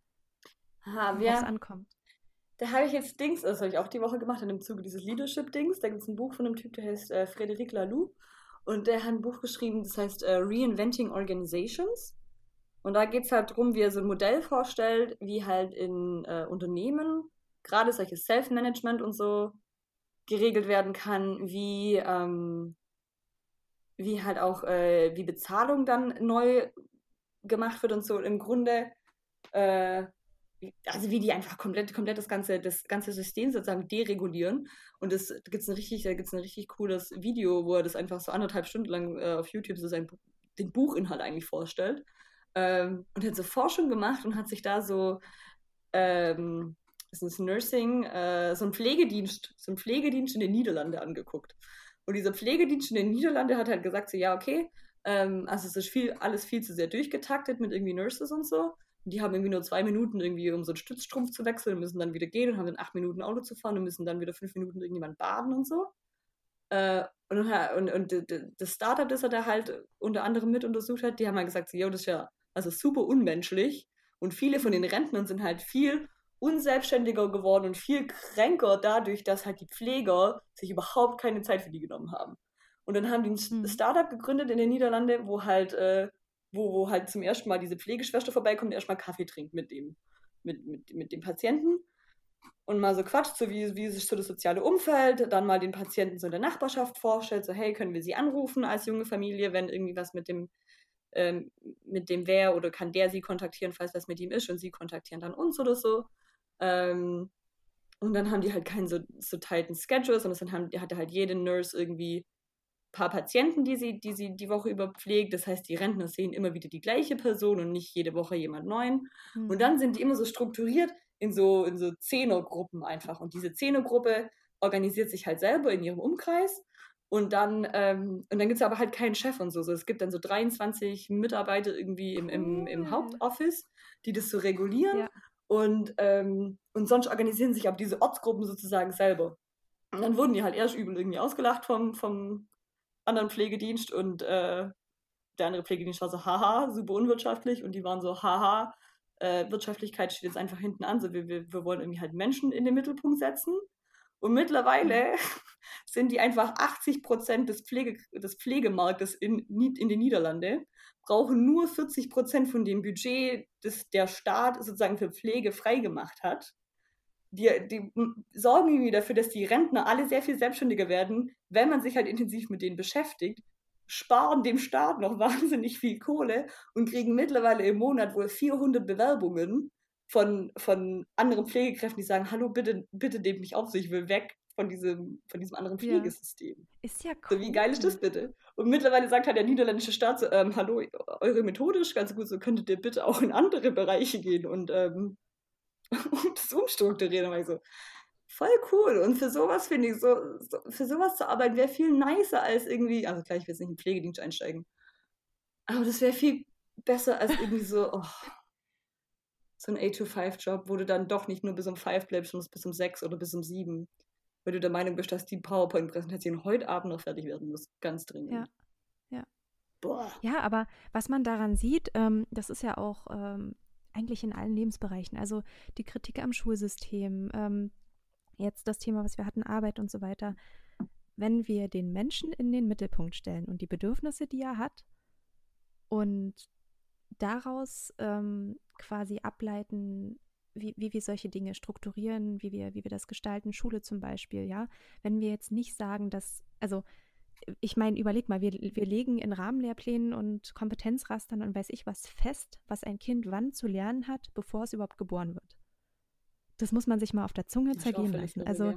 [SPEAKER 1] worauf es ankommt. Da habe ich jetzt Dings, das habe ich auch die Woche gemacht in dem Zuge dieses Leadership-Dings. Da gibt es ein Buch von einem Typ, der heißt äh, Frédéric Laloux. Und der hat ein Buch geschrieben, das heißt äh, Reinventing Organizations. Und da geht es halt darum, wie er so ein Modell vorstellt, wie halt in äh, Unternehmen gerade solches Self-Management und so geregelt werden kann, wie, ähm, wie halt auch äh, wie Bezahlung dann neu gemacht wird und so. Im Grunde, äh, also wie die einfach komplett, komplett das ganze, das ganze System sozusagen deregulieren. Und das gibt's ein richtig, da gibt es ein richtig cooles Video, wo er das einfach so anderthalb Stunden lang äh, auf YouTube so sein, den Buchinhalt eigentlich vorstellt. Ähm, und hat so Forschung gemacht und hat sich da so, ähm, das ist Nursing, äh, so ein Pflegedienst, so ein Pflegedienst in den Niederlanden angeguckt. Und dieser Pflegedienst in den Niederlanden hat halt gesagt, so, ja, okay, ähm, also es ist viel, alles viel zu sehr durchgetaktet mit irgendwie Nurses und so. Die haben irgendwie nur zwei Minuten irgendwie, um so einen Stützstrumpf zu wechseln, müssen dann wieder gehen und haben dann acht Minuten Auto zu fahren und müssen dann wieder fünf Minuten irgendjemand baden und so. Äh, und, und, und das Startup, das er da halt unter anderem mit untersucht hat, die haben halt gesagt, so, das ist ja also super unmenschlich. Und viele von den Rentnern sind halt viel unselbstständiger geworden und viel kränker dadurch, dass halt die Pfleger sich überhaupt keine Zeit für die genommen haben. Und dann haben die ein mhm. Startup gegründet in den Niederlanden, wo halt, äh, wo, wo halt zum ersten Mal diese Pflegeschwester vorbeikommt, erstmal Kaffee trinkt mit dem, mit, mit, mit dem Patienten und mal so quatscht, so wie, wie sich so das soziale Umfeld, dann mal den Patienten so in der Nachbarschaft vorstellt, so hey, können wir sie anrufen als junge Familie, wenn irgendwie was mit dem ähm, mit dem wer oder kann der sie kontaktieren, falls was mit ihm ist und sie kontaktieren dann uns oder so. Ähm, und dann haben die halt keinen so, so tighten Schedule, sondern dann haben, hatte halt jede Nurse irgendwie paar Patienten, die sie, die sie die Woche über pflegt. Das heißt, die Rentner sehen immer wieder die gleiche Person und nicht jede Woche jemand neuen. Mhm. Und dann sind die immer so strukturiert in so, in so Zehnergruppen einfach. Und diese Zehnergruppe organisiert sich halt selber in ihrem Umkreis und dann, ähm, und dann gibt es aber halt keinen Chef und so. so. Es gibt dann so 23 Mitarbeiter irgendwie im, im, im. Hauptoffice, die das so regulieren. Ja. Und, ähm, und sonst organisieren sich aber diese Ortsgruppen sozusagen selber. Und dann wurden die halt erst übel irgendwie ausgelacht vom, vom, anderen Pflegedienst und äh, der andere Pflegedienst war so, haha, super unwirtschaftlich und die waren so, haha, äh, Wirtschaftlichkeit steht jetzt einfach hinten an, so wir, wir, wir wollen irgendwie halt Menschen in den Mittelpunkt setzen. Und mittlerweile sind die einfach 80 Prozent des, Pflege, des Pflegemarktes in, in den Niederlanden, brauchen nur 40 Prozent von dem Budget, das der Staat sozusagen für Pflege freigemacht hat. Die, die sorgen irgendwie dafür, dass die Rentner alle sehr viel selbstständiger werden, wenn man sich halt intensiv mit denen beschäftigt sparen dem Staat noch wahnsinnig viel Kohle und kriegen mittlerweile im Monat wohl 400 Bewerbungen von, von anderen Pflegekräften, die sagen, hallo, bitte, bitte nehmt mich auf, ich will weg von diesem, von diesem anderen Pflegesystem. Ja.
[SPEAKER 2] Ist ja cool.
[SPEAKER 1] So, wie geil ist das bitte? Und mittlerweile sagt halt der niederländische Staat so, ähm, hallo, eure Methode ist ganz gut, so könntet ihr bitte auch in andere Bereiche gehen und, ähm, und das umstrukturieren. Und ich so, voll cool. Und für sowas finde ich, so, so, für sowas zu arbeiten wäre viel nicer als irgendwie, also klar, ich will jetzt nicht in den Pflegedienst einsteigen, aber das wäre viel besser als irgendwie so, oh, so ein 8-to-5-Job, wo du dann doch nicht nur bis um 5 bleibst, sondern bis um 6 oder bis um 7. Weil du der Meinung bist, dass die PowerPoint-Präsentation heute Abend noch fertig werden muss. Ganz dringend.
[SPEAKER 2] Ja. Ja. Boah. Ja, aber was man daran sieht, ähm, das ist ja auch ähm, eigentlich in allen Lebensbereichen. Also die Kritik am Schulsystem, ähm, jetzt das Thema, was wir hatten, Arbeit und so weiter. Wenn wir den Menschen in den Mittelpunkt stellen und die Bedürfnisse, die er hat, und daraus ähm, quasi ableiten, wie, wie wir solche Dinge strukturieren, wie wir, wie wir das gestalten, Schule zum Beispiel, ja. Wenn wir jetzt nicht sagen, dass, also ich meine, überleg mal, wir, wir legen in Rahmenlehrplänen und Kompetenzrastern und weiß ich was fest, was ein Kind wann zu lernen hat, bevor es überhaupt geboren wird. Das muss man sich mal auf der Zunge zergehen lassen. Also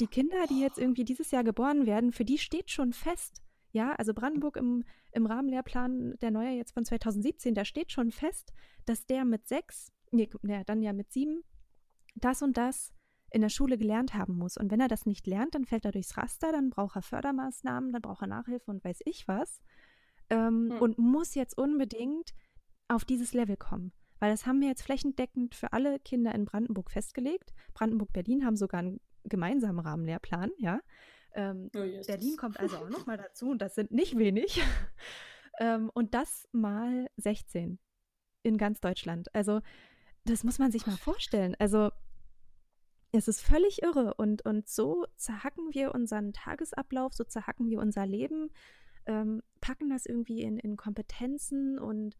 [SPEAKER 2] die Kinder, die jetzt irgendwie dieses Jahr geboren werden, für die steht schon fest, ja, also Brandenburg im, im Rahmenlehrplan, der neue jetzt von 2017, da steht schon fest, dass der mit sechs, nee, nee, dann ja mit sieben, das und das in der Schule gelernt haben muss. Und wenn er das nicht lernt, dann fällt er durchs Raster, dann braucht er Fördermaßnahmen, dann braucht er Nachhilfe und weiß ich was. Ähm, hm. Und muss jetzt unbedingt auf dieses Level kommen. Weil das haben wir jetzt flächendeckend für alle Kinder in Brandenburg festgelegt. Brandenburg-Berlin haben sogar einen gemeinsamen Rahmenlehrplan, ja. Ähm, oh, yes. Berlin kommt also auch nochmal dazu und das sind nicht wenig. ähm, und das mal 16 in ganz Deutschland. Also das muss man sich mal vorstellen. Also es ist völlig irre und, und so zerhacken wir unseren Tagesablauf, so zerhacken wir unser Leben, ähm, packen das irgendwie in, in Kompetenzen und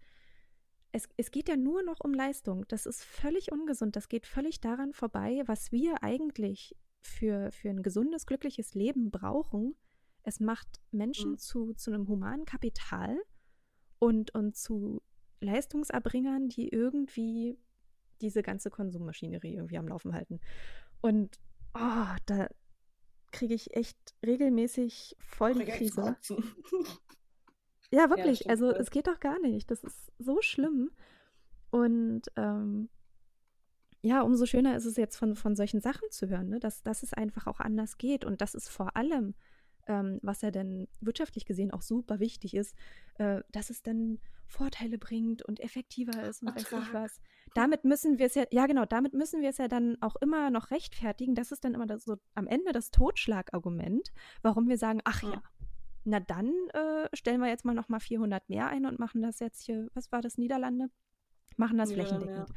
[SPEAKER 2] es, es geht ja nur noch um Leistung. Das ist völlig ungesund. Das geht völlig daran vorbei, was wir eigentlich für, für ein gesundes, glückliches Leben brauchen. Es macht Menschen mhm. zu, zu einem humanen Kapital und, und zu Leistungserbringern, die irgendwie diese ganze Konsummaschinerie irgendwie am Laufen halten. Und oh, da kriege ich echt regelmäßig voll die Krise. Ja, wirklich. Ja, also es geht doch gar nicht. Das ist so schlimm. Und ähm, ja, umso schöner ist es jetzt von, von solchen Sachen zu hören, ne? dass, dass es einfach auch anders geht und dass es vor allem, ähm, was ja denn wirtschaftlich gesehen auch super wichtig ist, äh, dass es dann Vorteile bringt und effektiver ist und weiß nicht was. Damit müssen wir es ja, ja genau, damit müssen wir es ja dann auch immer noch rechtfertigen. Das ist dann immer das, so am Ende das Totschlagargument, warum wir sagen, ach ja, na dann äh, stellen wir jetzt mal noch mal 400 mehr ein und machen das jetzt hier, was war das, Niederlande? Machen das flächendeckend. Ja.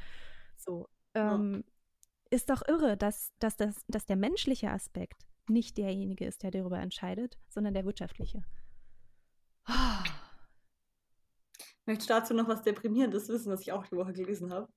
[SPEAKER 2] So, ähm, ja. ist doch irre, dass, dass, das, dass der menschliche Aspekt nicht derjenige ist, der darüber entscheidet, sondern der wirtschaftliche.
[SPEAKER 1] Oh. Ich möchte dazu noch was Deprimierendes wissen, was ich auch die Woche gelesen habe.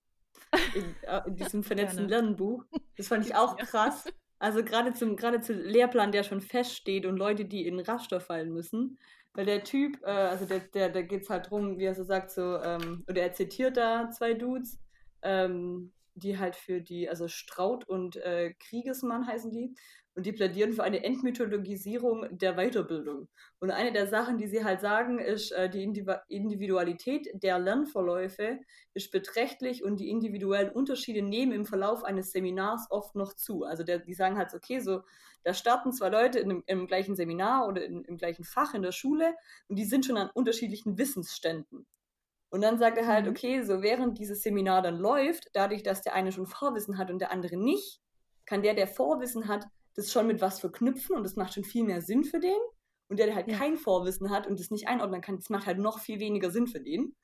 [SPEAKER 1] In, äh, in diesem vernetzten Lernbuch. Das fand ich auch krass. Also gerade zum, gerade zum Lehrplan, der schon feststeht und Leute, die in Raster fallen müssen. Weil der Typ, äh, also der, der, da geht es halt drum, wie er so sagt, so, ähm, oder er zitiert da zwei Dudes, ähm, die halt für die, also Straut und äh, Kriegesmann heißen die, und die plädieren für eine Entmythologisierung der Weiterbildung. Und eine der Sachen, die sie halt sagen, ist, äh, die Individualität der Lernverläufe ist beträchtlich und die individuellen Unterschiede nehmen im Verlauf eines Seminars oft noch zu. Also der, die sagen halt, okay, so, da starten zwei Leute in, im gleichen Seminar oder in, im gleichen Fach in der Schule und die sind schon an unterschiedlichen Wissensständen. Und dann sagt er halt, mhm. okay, so während dieses Seminar dann läuft, dadurch, dass der eine schon Vorwissen hat und der andere nicht, kann der, der Vorwissen hat, das schon mit was verknüpfen und das macht schon viel mehr Sinn für den. und der, der halt
[SPEAKER 2] Ja.
[SPEAKER 1] kein Vorwissen hat und das nicht einordnen kann, das macht halt noch viel weniger Sinn für den.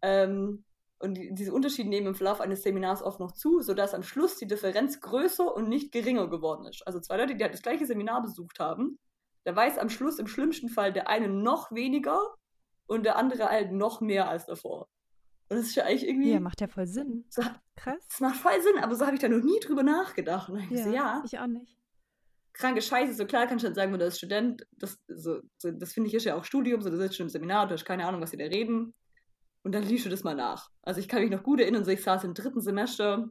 [SPEAKER 1] Ähm, und die, diese Unterschiede nehmen im Verlauf eines Seminars oft noch zu, sodass am Schluss die Differenz größer und nicht geringer geworden ist. Also zwei Leute, die halt das gleiche Seminar besucht haben, da weiß am Schluss im schlimmsten Fall der eine noch weniger und der andere halt noch mehr als davor. Und das ist ja eigentlich irgendwie.
[SPEAKER 2] Ja, macht ja voll Sinn.
[SPEAKER 1] so,
[SPEAKER 2] Krass.
[SPEAKER 1] das macht voll Sinn, aber so habe ich da noch nie drüber nachgedacht. Und dann hab ich
[SPEAKER 2] Ja,
[SPEAKER 1] so, ja,
[SPEAKER 2] ich auch nicht.
[SPEAKER 1] Kranke Scheiße, so klar kannst du dann sagen, wenn du als Student, das, so, so, das finde ich ist ja auch Studium, so du sitzt schon im Seminar, du hast keine Ahnung, was sie da reden. Und dann liest du das mal nach. Also ich kann mich noch gut erinnern, so ich saß im dritten Semester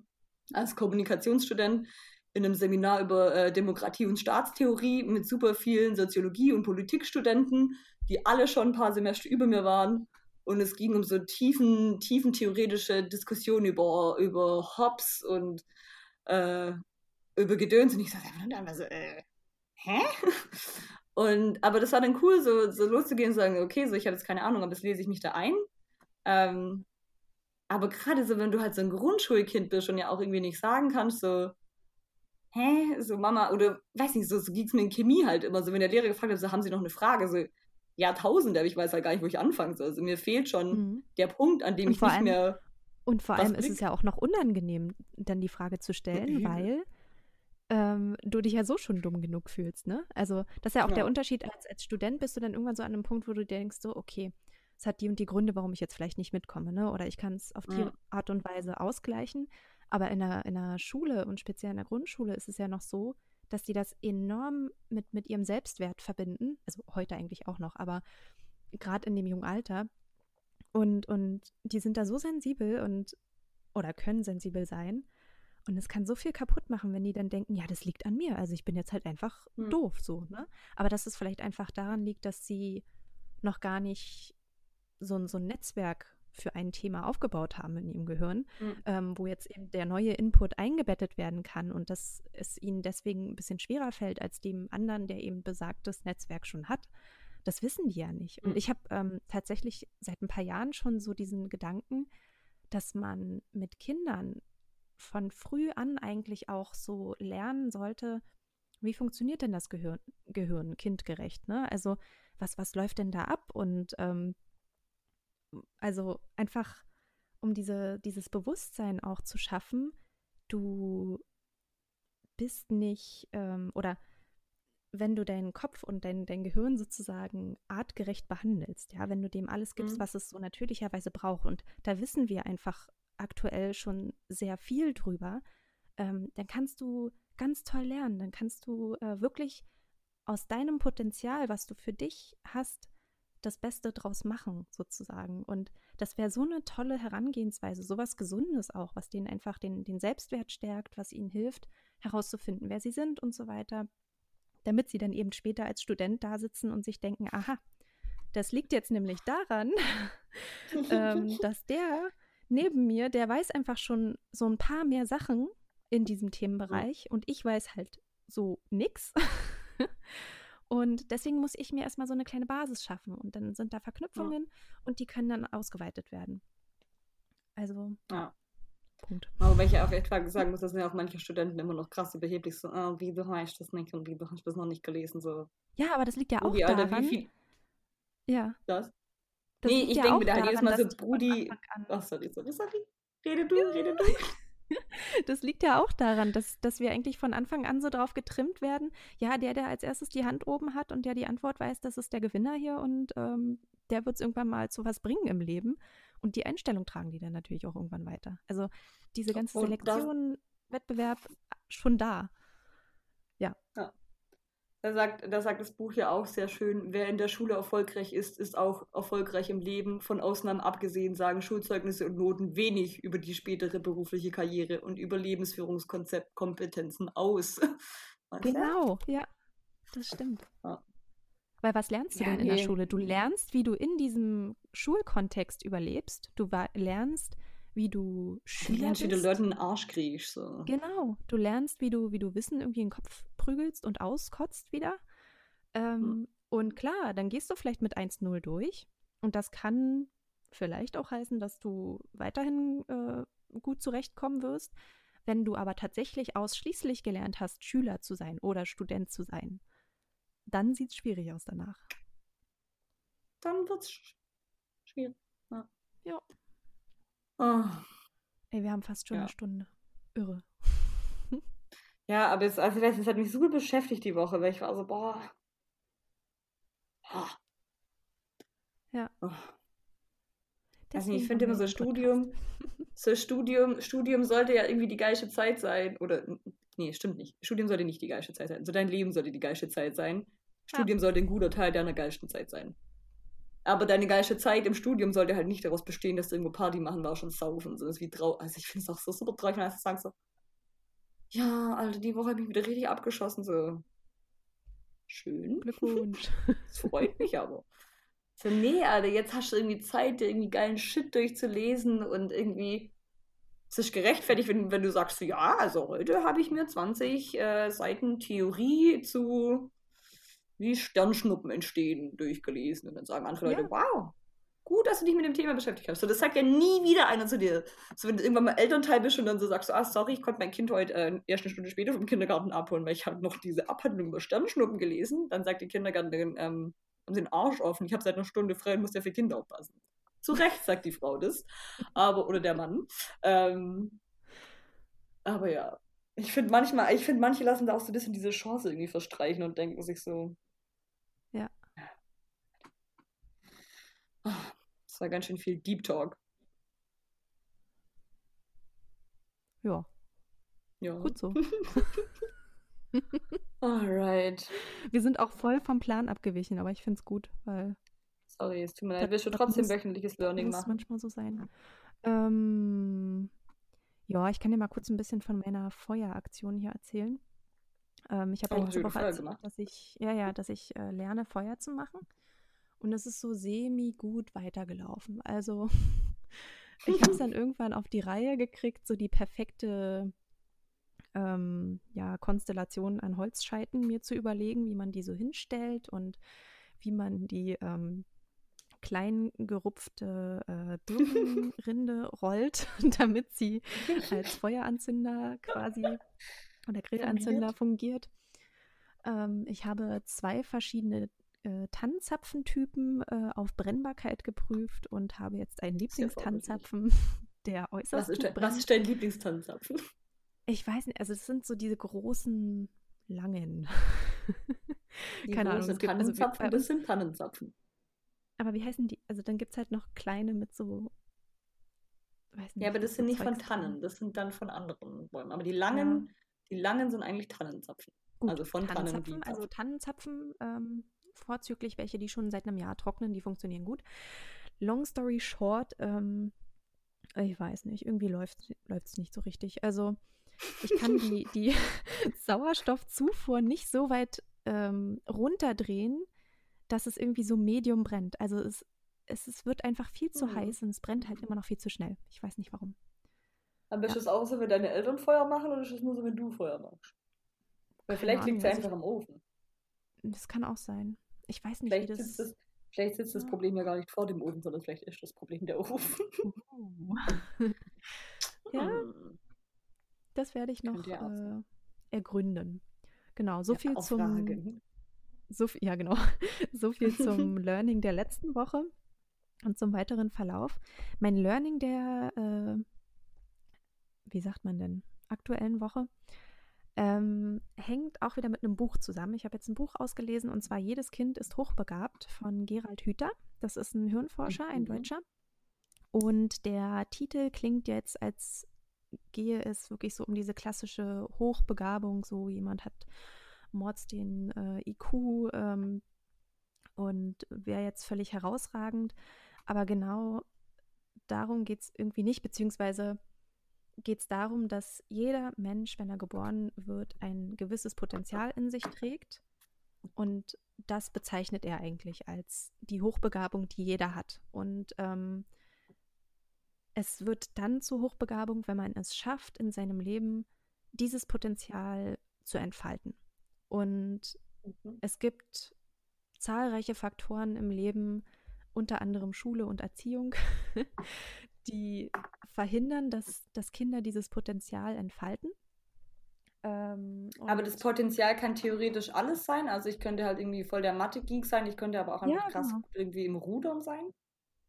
[SPEAKER 1] als Kommunikationsstudent in einem Seminar über äh, Demokratie und Staatstheorie mit super vielen Soziologie- und Politikstudenten, die alle schon ein paar Semester über mir waren. Und es ging um so tiefen, tiefen theoretische Diskussionen über, über Hobbes und äh, über Gedöns. Und ich saß einfach dann so, äh, hä? Und, aber das war dann cool, so, so loszugehen und sagen, okay, so ich habe jetzt keine Ahnung, aber jetzt lese ich mich da ein. Ähm, aber gerade so, wenn du halt so ein Grundschulkind bist und ja auch irgendwie nicht sagen kannst, so, hä, so Mama, oder weiß nicht, so, so ging es mir in Chemie halt immer, so wenn der Lehrer gefragt hat, so haben Sie noch eine Frage, so Jahrtausende, aber ich weiß halt gar nicht, wo ich anfangen soll. Also mir fehlt schon
[SPEAKER 2] Mhm.
[SPEAKER 1] der Punkt, an dem ich nicht
[SPEAKER 2] allem-
[SPEAKER 1] mehr.
[SPEAKER 2] Und vor allem ist es ja auch noch unangenehm, dann die Frage zu stellen,
[SPEAKER 1] übel.
[SPEAKER 2] weil ähm, du dich ja so schon dumm genug fühlst, ne? Also, das ist ja auch
[SPEAKER 1] Ja.
[SPEAKER 2] der Unterschied, als, als Student bist du dann irgendwann so an einem Punkt, wo du denkst, so, okay, es hat die und die Gründe, warum ich jetzt vielleicht nicht mitkomme, ne? Oder ich kann es auf die
[SPEAKER 1] Ja.
[SPEAKER 2] Art und Weise ausgleichen. Aber in der, in der Schule und speziell in der Grundschule ist es ja noch so, dass die das enorm mit, mit ihrem Selbstwert verbinden. Also heute eigentlich auch noch, aber gerade in dem jungen Alter. Und, und die sind da so sensibel und oder können sensibel sein. Und es kann so viel kaputt machen, wenn die dann denken, ja, das liegt an mir. Also ich bin jetzt halt einfach
[SPEAKER 1] Hm.
[SPEAKER 2] doof so, ne? Aber dass es vielleicht einfach daran liegt, dass sie noch gar nicht so, ein- so ein Netzwerk für ein Thema aufgebaut haben in ihrem Gehirn,
[SPEAKER 1] Hm.
[SPEAKER 2] ähm, wo jetzt eben der neue Input eingebettet werden kann und dass es ihnen deswegen ein bisschen schwerer fällt als dem anderen, der eben besagtes Netzwerk schon hat. Das wissen die ja nicht. Und
[SPEAKER 1] Mhm.
[SPEAKER 2] ich habe ähm, tatsächlich seit ein paar Jahren schon so diesen Gedanken, dass man mit Kindern von früh an eigentlich auch so lernen sollte, wie funktioniert denn das Gehirn, Gehirn kindgerecht, ne? Also was, was läuft denn da ab? Und ähm, also einfach, um diese, dieses Bewusstsein auch zu schaffen, du bist nicht, ähm, oder wenn du deinen Kopf und dein, dein Gehirn sozusagen artgerecht behandelst, ja, wenn du dem alles gibst,
[SPEAKER 1] Mhm.
[SPEAKER 2] was es so natürlicherweise braucht, und da wissen wir einfach aktuell schon sehr viel drüber, ähm, dann kannst du ganz toll lernen, dann kannst du äh, wirklich aus deinem Potenzial, was du für dich hast, das Beste draus machen, sozusagen. Und das wäre so eine tolle Herangehensweise, sowas Gesundes auch, was denen einfach den, den Selbstwert stärkt, was ihnen hilft, herauszufinden, wer sie sind und so weiter, damit sie dann eben später als Student da sitzen und sich denken, aha, das liegt jetzt nämlich daran, ähm, dass der neben mir, der weiß einfach schon so ein paar mehr Sachen in diesem Themenbereich und ich weiß halt so nix. Und deswegen muss ich mir erstmal so eine kleine Basis schaffen und dann sind da Verknüpfungen und die können dann ausgeweitet werden. Also,
[SPEAKER 1] Ja.
[SPEAKER 2] Punkt.
[SPEAKER 1] Aber weil ich ja auch echt sagen muss, dass ja auch manche Studenten immer noch krass überheblich so, ah, wieso habe ich das nicht und wieso habe ich das noch nicht gelesen? So,
[SPEAKER 2] Ja, aber das liegt ja auch
[SPEAKER 1] Brudi, Alter,
[SPEAKER 2] daran.
[SPEAKER 1] wie viel
[SPEAKER 2] Ja.
[SPEAKER 1] das?
[SPEAKER 2] Das
[SPEAKER 1] Nee, ich
[SPEAKER 2] ja
[SPEAKER 1] denke
[SPEAKER 2] auch
[SPEAKER 1] mir da halt jedes
[SPEAKER 2] daran,
[SPEAKER 1] Mal so, Brudi- Ach, sorry, sorry, sorry. Rede du, rede du.
[SPEAKER 2] Das liegt ja auch daran, dass, dass wir eigentlich von Anfang an so drauf getrimmt werden. Ja, der, der als erstes die Hand oben hat und der die Antwort weiß, das ist der Gewinner hier und ähm, der wird es irgendwann mal zu was bringen im Leben. Und die Einstellung tragen die dann natürlich auch irgendwann weiter. Also diese ganze Selektion, Wettbewerb, schon da.
[SPEAKER 1] Da sagt, da sagt das Buch ja auch sehr schön, wer in der Schule erfolgreich ist, ist auch erfolgreich im Leben. Von Ausnahmen abgesehen sagen Schulzeugnisse und Noten wenig über die spätere berufliche Karriere und über Lebensführungskompetenzen aus. Du?
[SPEAKER 2] Genau, ja, das stimmt.
[SPEAKER 1] Ja.
[SPEAKER 2] Weil was lernst du
[SPEAKER 1] Ja,
[SPEAKER 2] denn in der
[SPEAKER 1] nee.
[SPEAKER 2] Schule? Du lernst, wie du in diesem Schulkontext überlebst. Du lernst, wie du
[SPEAKER 1] Du
[SPEAKER 2] Schüler
[SPEAKER 1] lernst, wie du
[SPEAKER 2] bist.
[SPEAKER 1] Leuten in den Arsch kriegst. So.
[SPEAKER 2] Genau, du lernst, wie du, wie du Wissen irgendwie in den Kopf prügelst und auskotzt wieder. Ähm, Und klar, dann gehst du vielleicht mit 1-0 durch. Und das kann vielleicht auch heißen, dass du weiterhin äh, gut zurechtkommen wirst. Wenn du aber tatsächlich ausschließlich gelernt hast, Schüler zu sein oder Student zu sein, dann sieht es schwierig aus danach.
[SPEAKER 1] Dann wird es schwierig. Ja.
[SPEAKER 2] Ja.
[SPEAKER 1] Oh.
[SPEAKER 2] Ey, wir haben fast schon
[SPEAKER 1] Ja.
[SPEAKER 2] eine Stunde. Irre.
[SPEAKER 1] Ja, aber es, also, das hat mich super beschäftigt die Woche, weil ich war so, boah. Ah.
[SPEAKER 2] Ja.
[SPEAKER 1] Oh. Nicht, ich finde immer so Studium, so Studium, Studium sollte ja irgendwie die geilste Zeit sein. Oder, nee, stimmt nicht. Studium sollte nicht die geilste Zeit sein. So dein Leben sollte die geilste Zeit sein.
[SPEAKER 2] Ja.
[SPEAKER 1] Studium sollte ein guter Teil deiner geilsten Zeit sein. Aber deine geilste Zeit im Studium sollte halt nicht daraus bestehen, dass du irgendwo Party machen warst und saufen. So ist wie trau Also ich finde es auch so super traurig, wenn du sagst so, ja, Alter, die Woche habe ich wieder richtig abgeschossen. So, schön.
[SPEAKER 2] Glückwunsch.
[SPEAKER 1] Das freut mich aber. So, nee, Alter, jetzt hast du irgendwie Zeit, dir irgendwie geilen Shit durchzulesen und irgendwie. Es ist gerechtfertigt, wenn, wenn du sagst, ja, also heute habe ich mir 20 äh, Seiten Theorie zu wie Sternschnuppen entstehen durchgelesen. Und dann sagen andere
[SPEAKER 2] Ja.
[SPEAKER 1] Leute, wow, gut, dass du dich mit dem Thema beschäftigt hast. So, das sagt ja nie wieder einer zu dir. So, wenn du irgendwann mal Elternteil bist und dann so sagst, du, ah, sorry, ich konnte mein Kind heute äh, erst eine Stunde später vom Kindergarten abholen, weil ich habe noch diese Abhandlung über Sternschnuppen gelesen. Dann sagt die Kindergärtnerin, ähm, haben Sie den Arsch offen, ich habe seit einer Stunde frei und muss ja für Kinder aufpassen. Zu Recht sagt die Frau das. Aber, oder der Mann. Ähm, aber ja. Ich finde manchmal, ich finde, manche lassen da auch so ein bisschen diese Chance irgendwie verstreichen und denken sich so.
[SPEAKER 2] Ja.
[SPEAKER 1] Ah, Das war ganz schön viel Deep Talk.
[SPEAKER 2] Ja,
[SPEAKER 1] Ja.
[SPEAKER 2] gut so.
[SPEAKER 1] Alright.
[SPEAKER 2] Wir sind auch voll vom Plan abgewichen, aber ich finde es gut, weil
[SPEAKER 1] Sorry, es tut mir leid. Willst du trotzdem
[SPEAKER 2] muss-
[SPEAKER 1] wöchentliches Learning
[SPEAKER 2] muss
[SPEAKER 1] machen?
[SPEAKER 2] manchmal so sein. Ähm, ja, ich kann dir mal kurz ein bisschen von meiner Feueraktion hier erzählen. Ähm, ich habe
[SPEAKER 1] Oh,
[SPEAKER 2] letzte Woche erzählt,
[SPEAKER 1] gemacht?
[SPEAKER 2] dass ich, ja, ja, dass ich äh, lerne, Feuer zu machen. Und es ist so semi-gut weitergelaufen. Also ich habe es dann irgendwann auf die Reihe gekriegt, so die perfekte ähm, ja, Konstellation an Holzscheiten mir zu überlegen, wie man die so hinstellt und wie man die ähm, klein gerupfte äh, Birkenrinde rollt, damit sie als Feueranzünder quasi oder Grillanzünder fungiert. Ähm, ich habe zwei verschiedene äh, Tannenzapfentypen äh, auf Brennbarkeit geprüft und habe jetzt einen. Lieblingstannenzapfen, der
[SPEAKER 1] Was
[SPEAKER 2] äußerst
[SPEAKER 1] ist,
[SPEAKER 2] gut
[SPEAKER 1] dein, was ist dein Lieblingstanzapfen?
[SPEAKER 2] Ich weiß nicht, also es sind so diese großen, langen.
[SPEAKER 1] Die
[SPEAKER 2] Keine Ahnung, es gibt, also
[SPEAKER 1] das sind Tannenzapfen.
[SPEAKER 2] aber wie heißen die? Also dann gibt es halt noch kleine mit so, weiß
[SPEAKER 1] Ja, aber
[SPEAKER 2] nicht,
[SPEAKER 1] das
[SPEAKER 2] so
[SPEAKER 1] sind nicht von
[SPEAKER 2] Zeugs dran.
[SPEAKER 1] Tannen, das sind dann von anderen Bäumen. Aber die langen,
[SPEAKER 2] Ja,
[SPEAKER 1] die langen sind eigentlich Tannenzapfen.
[SPEAKER 2] gut,
[SPEAKER 1] Also von Tannen
[SPEAKER 2] Tannenzapfen, also
[SPEAKER 1] Zapfen.
[SPEAKER 2] Tannenzapfen, ähm, vorzüglich welche, die schon seit einem Jahr trocknen, die funktionieren gut. Long story short, ähm, ich weiß nicht, irgendwie läuft es nicht so richtig. Also ich kann die, die Sauerstoffzufuhr nicht so weit ähm, runterdrehen, dass es irgendwie so medium brennt. Also es, es, es wird einfach viel zu
[SPEAKER 1] Hm.
[SPEAKER 2] heiß und es brennt halt immer noch viel zu schnell. Ich weiß nicht warum.
[SPEAKER 1] Aber ist
[SPEAKER 2] Ja,
[SPEAKER 1] das auch so, wenn deine Eltern Feuer machen oder ist das nur so, wenn du Feuer machst? Weil vielleicht liegt es
[SPEAKER 2] Also ich,
[SPEAKER 1] einfach am Ofen.
[SPEAKER 2] das kann auch sein. Ich weiß nicht, wie
[SPEAKER 1] Vielleicht sitzt
[SPEAKER 2] das.
[SPEAKER 1] das, vielleicht sitzt das
[SPEAKER 2] Ja.
[SPEAKER 1] Problem ja gar nicht vor dem Ofen, sondern vielleicht ist das Problem der Ofen.
[SPEAKER 2] Oh. Ja,
[SPEAKER 1] Hm.
[SPEAKER 2] das werde ich noch äh, ergründen. Genau, so
[SPEAKER 1] Ja,
[SPEAKER 2] viel zum,
[SPEAKER 1] Fragen.
[SPEAKER 2] so ja genau, so viel zum Learning der letzten Woche und zum weiteren Verlauf. Mein Learning der, äh, wie sagt man denn, aktuellen Woche ähm, hängt auch wieder mit einem Buch zusammen. Ich habe jetzt ein Buch ausgelesen und zwar Jedes Kind ist hochbegabt von Gerald Hüther. Das ist ein Hirnforscher, ein
[SPEAKER 1] Mhm.
[SPEAKER 2] Deutscher. Und der Titel klingt jetzt, als gehe es wirklich so um diese klassische Hochbegabung, so jemand hat Mords den äh, IQ ähm, und wäre jetzt völlig herausragend. Aber genau darum geht es irgendwie nicht, beziehungsweise geht es darum, dass jeder Mensch, wenn er geboren wird, ein gewisses Potenzial in sich trägt. Und das bezeichnet er eigentlich als die Hochbegabung, die jeder hat. Und ähm, es wird dann zur Hochbegabung, wenn man es schafft, in seinem Leben dieses Potenzial zu entfalten. Und
[SPEAKER 1] Mhm.
[SPEAKER 2] es gibt zahlreiche Faktoren im Leben, unter anderem Schule und Erziehung, die verhindern, dass, dass Kinder dieses Potenzial entfalten. Ähm,
[SPEAKER 1] aber das Potenzial kann theoretisch alles sein. Also ich könnte halt irgendwie voll der Mathe-Geek sein, ich könnte aber auch einfach ja, krass genau. irgendwie im Rudern sein.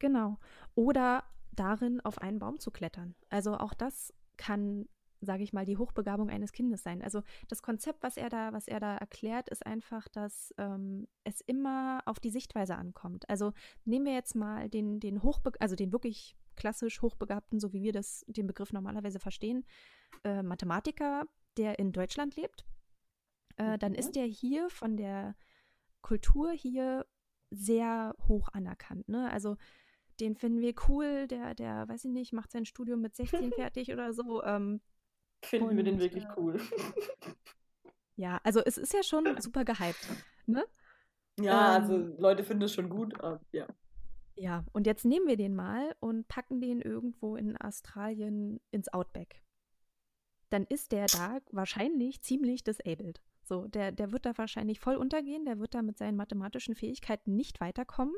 [SPEAKER 2] Genau. Oder darin, auf einen Baum zu klettern. Also auch das kann, sage ich mal, die Hochbegabung eines Kindes sein. Also das Konzept, was er da, was er da erklärt, ist einfach, dass ähm, es immer auf die Sichtweise ankommt. Also nehmen wir jetzt mal den, den Hochbe also den wirklich klassisch Hochbegabten, so wie wir das den Begriff normalerweise verstehen, äh, Mathematiker, der in Deutschland lebt, äh, dann ist mhm. der hier von der Kultur hier sehr hoch anerkannt. Ne? Also den finden wir cool, der, der, weiß ich nicht, macht sein Studium mit 16 fertig oder so. Ähm,
[SPEAKER 1] finden und, wir den wirklich äh, cool.
[SPEAKER 2] ja, also es ist ja schon super gehypt, ne?
[SPEAKER 1] Ja, also ähm, also Leute finden es schon gut, aber ja.
[SPEAKER 2] Ja, und jetzt nehmen wir den mal und packen den irgendwo in Australien ins Outback dann ist der da wahrscheinlich ziemlich disabled. So, der, der wird da wahrscheinlich voll untergehen, der wird da mit seinen mathematischen Fähigkeiten nicht weiterkommen.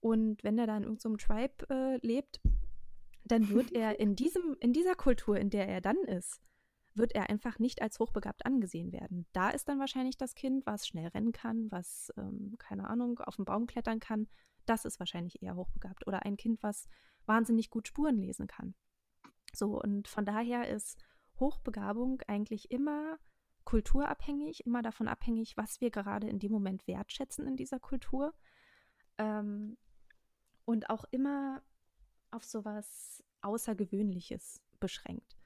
[SPEAKER 2] Und wenn er da in irgendeinem Tribe äh, lebt, dann wird er in, diesem, in dieser Kultur, in der er dann ist, wird er einfach nicht als hochbegabt angesehen werden. Da ist dann wahrscheinlich das Kind, was schnell rennen kann, was, ähm, keine Ahnung, auf den Baum klettern kann. Das ist wahrscheinlich eher hochbegabt. Oder ein Kind, was wahnsinnig gut Spuren lesen kann. So, und von daher ist Hochbegabung eigentlich immer kulturabhängig, immer davon abhängig, was wir gerade in dem Moment wertschätzen in dieser Kultur. Ähm, und auch immer auf sowas Außergewöhnliches beschränkt.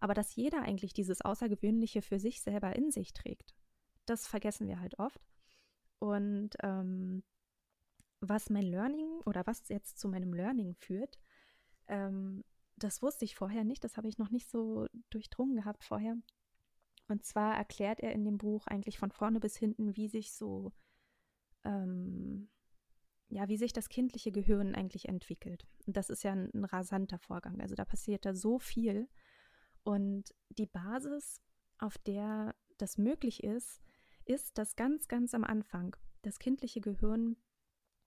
[SPEAKER 2] Aber dass jeder eigentlich dieses Außergewöhnliche für sich selber in sich trägt, das vergessen wir halt oft. Und ähm, was mein Learning oder was jetzt zu meinem Learning führt, ähm, das wusste ich vorher nicht, das habe ich noch nicht so durchdrungen gehabt vorher. Und zwar erklärt er in dem Buch eigentlich von vorne bis hinten, wie sich so, ähm, ja, wie sich das kindliche Gehirn eigentlich entwickelt. Und das ist ja ein, ein rasanter Vorgang. Also da passiert da so viel. Und die Basis, auf der das möglich ist, ist, dass ganz, ganz am Anfang das kindliche Gehirn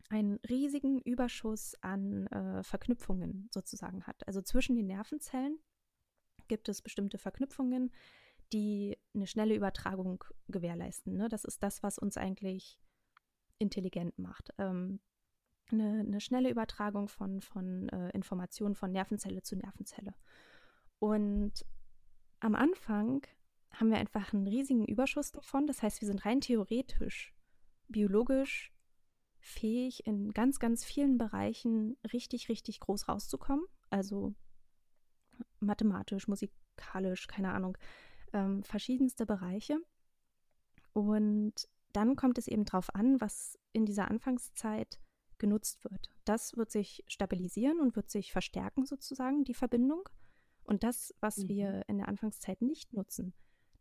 [SPEAKER 2] einen riesigen Überschuss an äh, Verknüpfungen sozusagen hat. Also zwischen den Nervenzellen gibt es bestimmte Verknüpfungen, die eine schnelle Übertragung gewährleisten. Ne? Das ist das, was uns eigentlich intelligent macht. Ähm, eine, eine, schnelle Übertragung von, von äh, Informationen von Nervenzelle zu Nervenzelle. Und am Anfang haben wir einfach einen riesigen Überschuss davon. Das heißt, wir sind rein theoretisch, biologisch fähig, in ganz, ganz vielen Bereichen richtig, richtig groß rauszukommen. Also mathematisch, musikalisch, keine Ahnung, ähm, verschiedenste Bereiche. Und dann kommt es eben darauf an, was in dieser Anfangszeit genutzt wird. Das wird sich stabilisieren und wird sich verstärken sozusagen, die Verbindung. Und das, was mhm. wir in der Anfangszeit nicht nutzen,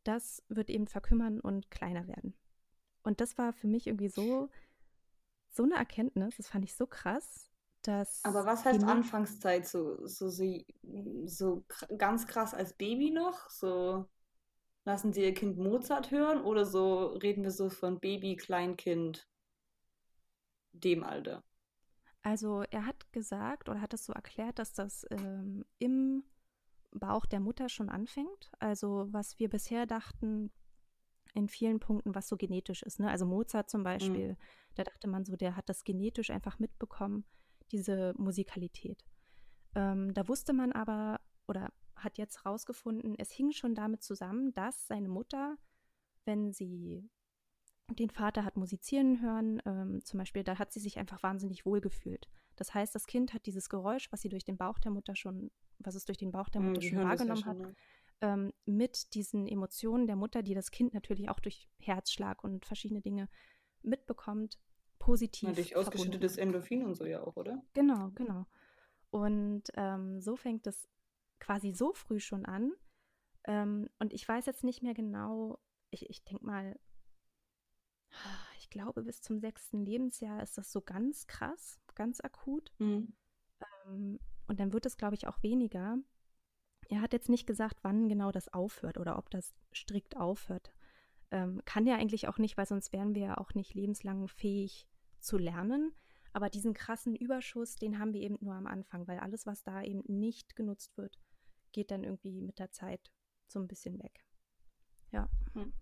[SPEAKER 2] das wird eben verkümmern und kleiner werden. Und das war für mich irgendwie so so eine Erkenntnis, das fand ich so krass, dass.
[SPEAKER 1] Aber was heißt Anfangszeit? So, so, so, so ganz krass als Baby noch? So lassen Sie Ihr Kind Mozart hören oder so reden wir so von Baby, Kleinkind, dem Alter?
[SPEAKER 2] Also er hat gesagt oder hat es so erklärt, dass das ähm, im Bauch der Mutter schon anfängt. Also was wir bisher dachten, in vielen Punkten, was so genetisch ist. Ne? Also Mozart zum Beispiel, mhm. da dachte man so, der hat das genetisch einfach mitbekommen, diese Musikalität. Ähm, da wusste man aber oder hat jetzt herausgefunden, es hing schon damit zusammen, dass seine Mutter, wenn sie den Vater hat musizieren hören, ähm, zum Beispiel, da hat sie sich einfach wahnsinnig wohl gefühlt. Das heißt, das Kind hat dieses Geräusch, was sie durch den Bauch der Mutter schon, was es durch den Bauch der mhm, Mutter mhm, schon wahrgenommen ja schon, hat, ne? Ähm, mit diesen Emotionen der Mutter, die das Kind natürlich auch durch Herzschlag und verschiedene Dinge mitbekommt, positiv. Ja,
[SPEAKER 1] durch ausgeschüttetes Endorphin und so ja auch, oder?
[SPEAKER 2] Genau, genau. Und ähm, so fängt es quasi so früh schon an. Ähm, und ich weiß jetzt nicht mehr genau, ich, ich denke mal, ich glaube, bis zum sechsten Lebensjahr ist das so ganz krass, ganz akut. Mhm. Ähm, und dann wird es, glaube ich, auch weniger. Er hat jetzt nicht gesagt, wann genau das aufhört oder ob das strikt aufhört. Ähm, kann ja eigentlich auch nicht, weil sonst wären wir ja auch nicht lebenslang fähig zu lernen. Aber diesen krassen Überschuss, den haben wir eben nur am Anfang, weil alles, was da eben nicht genutzt wird, geht dann irgendwie mit der Zeit so ein bisschen weg. Ja. Hm.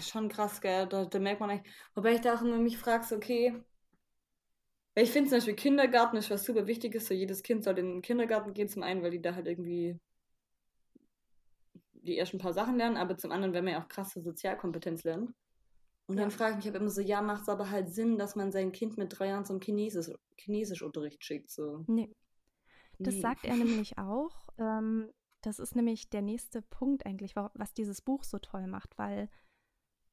[SPEAKER 1] Schon krass, gell? Da, da merkt man eigentlich. Wobei ich da auch immer mich frage, so, okay. Weil ich finde zum Beispiel Kindergarten ist was super Wichtiges. So jedes Kind soll in den Kindergarten gehen, zum einen, weil die da halt irgendwie die ersten paar Sachen lernen, aber zum anderen, wenn man ja auch krasse Sozialkompetenz lernt. Und dann frage ich mich halt immer so, ja, macht es aber halt Sinn, dass man sein Kind mit drei Jahren zum Chinesisch, Chinesischunterricht schickt? So.
[SPEAKER 2] Nee. Das nee. sagt er nämlich auch. Ähm, das ist nämlich der nächste Punkt eigentlich, was dieses Buch so toll macht, weil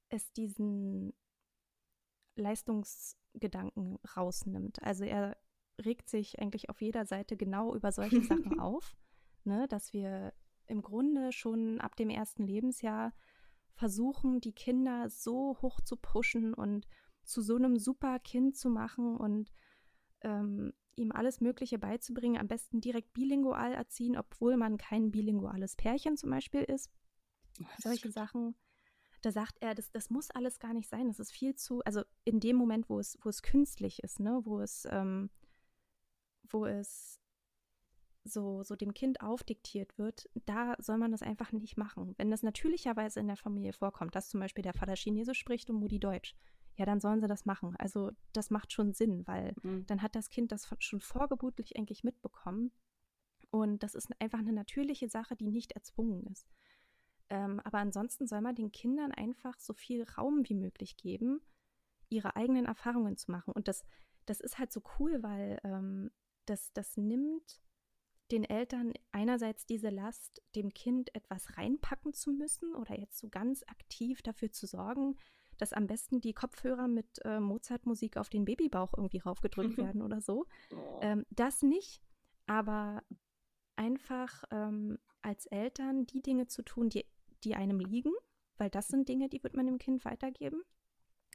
[SPEAKER 2] es diesen Leistungsgedanken rausnimmt. Also er regt sich eigentlich auf jeder Seite genau über solche Sachen auf, ne, dass wir im Grunde schon ab dem ersten Lebensjahr versuchen, die Kinder so hoch zu pushen und zu so einem super Kind zu machen und ähm, ihm alles Mögliche beizubringen, am besten direkt bilingual erziehen, obwohl man kein bilinguales Pärchen zum Beispiel ist. Solche Sachen da sagt er, das, das muss alles gar nicht sein. Das ist viel zu, also in dem Moment, wo es, wo es künstlich ist, ne, wo es, ähm, wo es so, so dem Kind aufdiktiert wird, da soll man das einfach nicht machen. Wenn das natürlicherweise in der Familie vorkommt, dass zum Beispiel der Vater Chinesisch spricht und Mutti Deutsch, ja, dann sollen sie das machen. Also das macht schon Sinn, weil mhm. dann hat das Kind das schon vorgebotlich eigentlich mitbekommen. Und das ist einfach eine natürliche Sache, die nicht erzwungen ist. Ähm, aber ansonsten soll man den Kindern einfach so viel Raum wie möglich geben, ihre eigenen Erfahrungen zu machen. Und das, das ist halt so cool, weil ähm, das, das nimmt den Eltern einerseits diese Last, dem Kind etwas reinpacken zu müssen oder jetzt so ganz aktiv dafür zu sorgen, dass am besten die Kopfhörer mit äh, Mozart-Musik auf den Babybauch irgendwie raufgedrückt werden oder so. Ähm, das nicht, aber einfach ähm, als Eltern die Dinge zu tun, die die einem liegen, weil das sind Dinge, die wird man dem Kind weitergeben.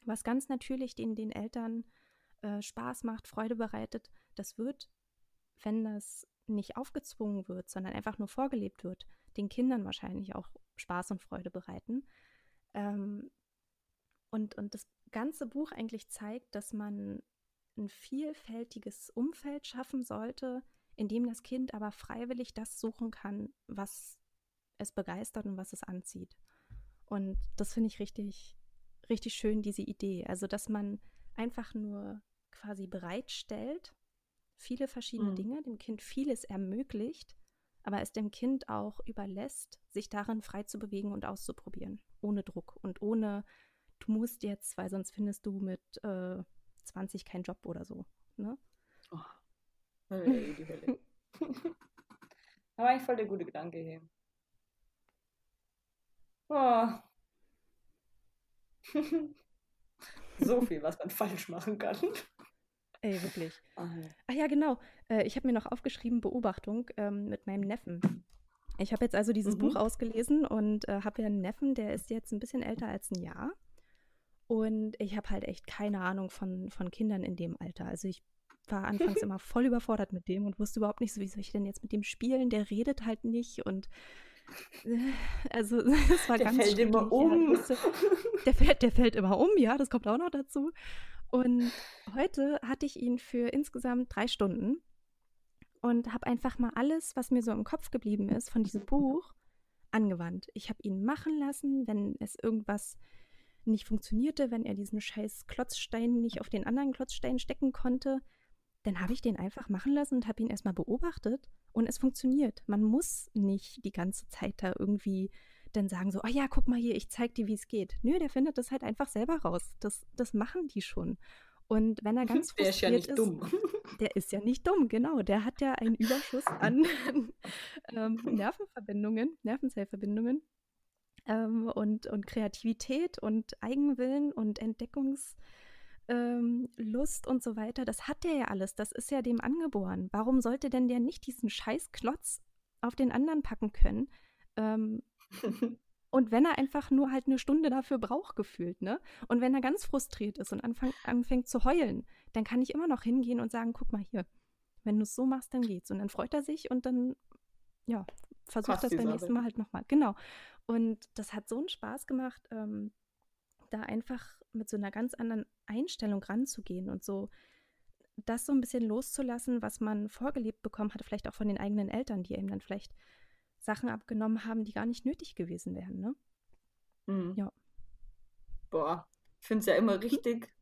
[SPEAKER 2] Was ganz natürlich den, den Eltern äh, Spaß macht, Freude bereitet, das wird, wenn das nicht aufgezwungen wird, sondern einfach nur vorgelebt wird, den Kindern wahrscheinlich auch Spaß und Freude bereiten. Ähm, und, und das ganze Buch eigentlich zeigt, dass man ein vielfältiges Umfeld schaffen sollte, in dem das Kind aber freiwillig das suchen kann, was es begeistert und was es anzieht. Und das finde ich richtig, richtig schön, diese Idee. Also, dass man einfach nur quasi bereitstellt, viele verschiedene mhm. Dinge, dem Kind vieles ermöglicht, aber es dem Kind auch überlässt, sich darin frei zu bewegen und auszuprobieren, ohne Druck und ohne, du musst jetzt, weil sonst findest du mit äh, 20 keinen Job oder so. Ne? Oh.
[SPEAKER 1] Hey, die Hölle. aber eigentlich voll der gute Gedanke hier. Oh. so viel, was man falsch machen kann.
[SPEAKER 2] Ey, wirklich. Ach ja, genau. Äh, ich habe mir noch aufgeschrieben, Beobachtung ähm, mit meinem Neffen. Ich habe jetzt also dieses mhm. Buch ausgelesen und äh, habe ja einen Neffen, der ist jetzt ein bisschen älter als ein Jahr. Und ich habe halt echt keine Ahnung von, von Kindern in dem Alter. Also ich war anfangs immer voll überfordert mit dem und wusste überhaupt nicht so, wie soll ich denn jetzt mit dem spielen? Der redet halt nicht und also das war
[SPEAKER 1] der
[SPEAKER 2] ganz
[SPEAKER 1] fällt schwierig. immer um. Ja,
[SPEAKER 2] der, fällt, der fällt immer um, ja, das kommt auch noch dazu. Und heute hatte ich ihn für insgesamt drei Stunden und habe einfach mal alles, was mir so im Kopf geblieben ist von diesem Buch, angewandt. Ich habe ihn machen lassen, wenn es irgendwas nicht funktionierte, wenn er diesen scheiß Klotzstein nicht auf den anderen Klotzstein stecken konnte, dann habe ich den einfach machen lassen und habe ihn erstmal beobachtet und es funktioniert. Man muss nicht die ganze Zeit da irgendwie dann sagen so, oh ja, guck mal hier, ich zeig dir, wie es geht. Nö, der findet das halt einfach selber raus. Das, das machen die schon. Und wenn er ganz
[SPEAKER 1] der frustriert ist, ja nicht
[SPEAKER 2] ist,
[SPEAKER 1] dumm.
[SPEAKER 2] der ist ja nicht dumm, genau. Der hat ja einen Überschuss an ähm, Nervenverbindungen, Nervenzellverbindungen ähm, und, und Kreativität und Eigenwillen und Entdeckungs- ähm, Lust und so weiter, das hat der ja alles, das ist ja dem angeboren. Warum sollte denn der nicht diesen scheiß Klotz auf den anderen packen können? Ähm, und wenn er einfach nur halt eine Stunde dafür braucht, gefühlt, ne? Und wenn er ganz frustriert ist und anfang, anfängt zu heulen, dann kann ich immer noch hingehen und sagen, guck mal hier, wenn du es so machst, dann geht's. Und dann freut er sich und dann, ja, versucht das beim nächsten Mal halt nochmal. Genau. Und das hat so einen Spaß gemacht, ähm, da einfach mit so einer ganz anderen Einstellung ranzugehen und so das so ein bisschen loszulassen, was man vorgelebt bekommen hat, vielleicht auch von den eigenen Eltern, die eben dann vielleicht Sachen abgenommen haben, die gar nicht nötig gewesen wären, ne?
[SPEAKER 1] Mhm.
[SPEAKER 2] Ja.
[SPEAKER 1] Boah, ich finde es ja immer richtig,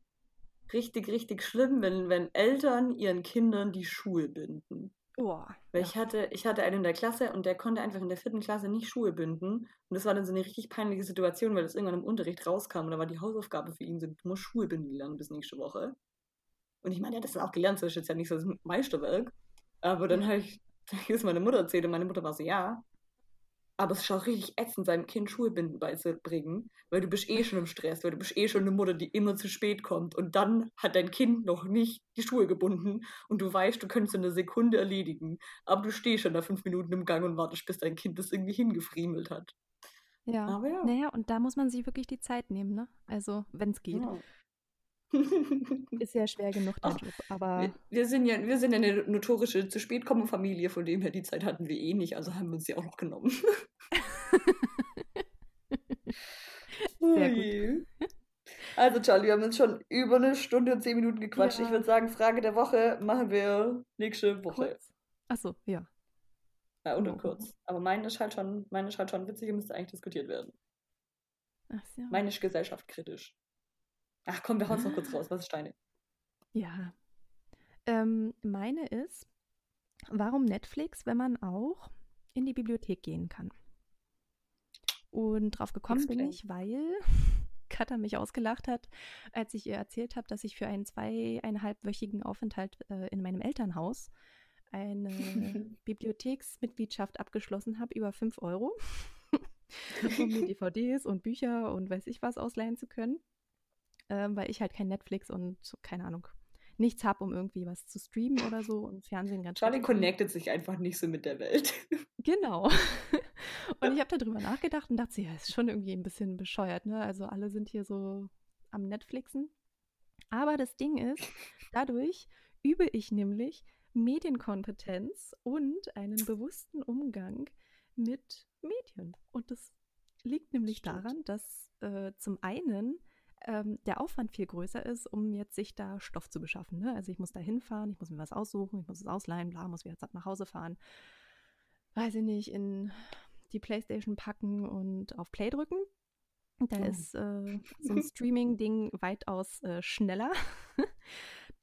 [SPEAKER 1] richtig, richtig schlimm, wenn, wenn Eltern ihren Kindern die Schuhe binden.
[SPEAKER 2] Oh,
[SPEAKER 1] Weil
[SPEAKER 2] ja.
[SPEAKER 1] ich hatte, ich hatte einen in der Klasse und der konnte einfach in der vierten Klasse nicht Schuhe binden. Und das war dann so eine richtig peinliche Situation, weil das irgendwann im Unterricht rauskam und da war die Hausaufgabe für ihn so, du musst Schuhe binden lernen bis nächste Woche. Und ich meine, er hat das dann auch gelernt, das ist jetzt ja nicht so das Meisterwerk. Aber dann habe ich, das meiner Mutter erzählt und meine Mutter war so, ja. Aber es ist auch richtig ätzend, seinem Kind Schuhe binden beizubringen, weil du bist eh schon im Stress, weil du bist eh schon eine Mutter, die immer zu spät kommt. Und dann hat dein Kind noch nicht die Schuhe gebunden und du weißt, du könntest in einer Sekunde erledigen. Aber du stehst schon nach fünf Minuten im Gang und wartest, bis dein Kind das irgendwie hingefriemelt hat.
[SPEAKER 2] Ja.
[SPEAKER 1] Ja.
[SPEAKER 2] Naja, und da muss man sich wirklich die Zeit nehmen, ne? Also, wenn es geht.
[SPEAKER 1] Ja.
[SPEAKER 2] Ist ja schwer genug der
[SPEAKER 1] Ach,
[SPEAKER 2] Job, aber
[SPEAKER 1] Wir, wir sind ja, wir sind ja eine notorische zu spät kommen Familie, von dem her die Zeit hatten wir eh nicht, also haben wir uns die auch noch genommen.
[SPEAKER 2] Sehr gut.
[SPEAKER 1] Also Charlie, wir haben jetzt schon über eine Stunde und zehn Minuten gequatscht.
[SPEAKER 2] Ja.
[SPEAKER 1] Ich würde sagen, Frage der Woche machen wir nächste Woche.
[SPEAKER 2] Achso, ja.
[SPEAKER 1] Ja, und
[SPEAKER 2] Oh.
[SPEAKER 1] kurz. Aber meine ist halt schon, meine ist halt schon witzig und müsste eigentlich diskutiert werden.
[SPEAKER 2] Ach so.
[SPEAKER 1] Meine ist gesellschaftskritisch. Ach komm, wir hauen es noch kurz raus. Was ist deine?
[SPEAKER 2] Ja. Ähm, meine ist, warum Netflix, wenn man auch in die Bibliothek gehen kann? Und drauf gekommen bin
[SPEAKER 1] Explain.
[SPEAKER 2] ich, weil Katha mich ausgelacht hat, als ich ihr erzählt habe, dass ich für einen zweieinhalbwöchigen Aufenthalt äh, in meinem Elternhaus eine Bibliotheksmitgliedschaft abgeschlossen habe über 5 Euro, um mir DVDs und Bücher und weiß ich was ausleihen zu können, ähm, weil ich halt kein Netflix und keine Ahnung, nichts habe, um irgendwie was zu streamen oder so und Fernsehen ganz
[SPEAKER 1] Charlie connectet sich einfach nicht so mit der Welt.
[SPEAKER 2] Genau. Und ich habe darüber nachgedacht und dachte, ja, ist schon irgendwie ein bisschen bescheuert, ne? Also alle sind hier so am Netflixen. Aber das Ding ist, dadurch übe ich nämlich Medienkompetenz und einen bewussten Umgang mit Medien. Und das liegt nämlich
[SPEAKER 1] Stimmt.
[SPEAKER 2] daran, dass äh, zum einen ähm, der Aufwand viel größer ist, um jetzt sich da Stoff zu beschaffen. Ne? Also ich muss da hinfahren, ich muss mir was aussuchen, ich muss es ausleihen, bla, muss wieder nach Hause fahren. Weiß ich nicht, in die Playstation packen und auf Play drücken. Da
[SPEAKER 1] Oh.
[SPEAKER 2] ist äh, so ein Streaming-Ding weitaus äh, schneller.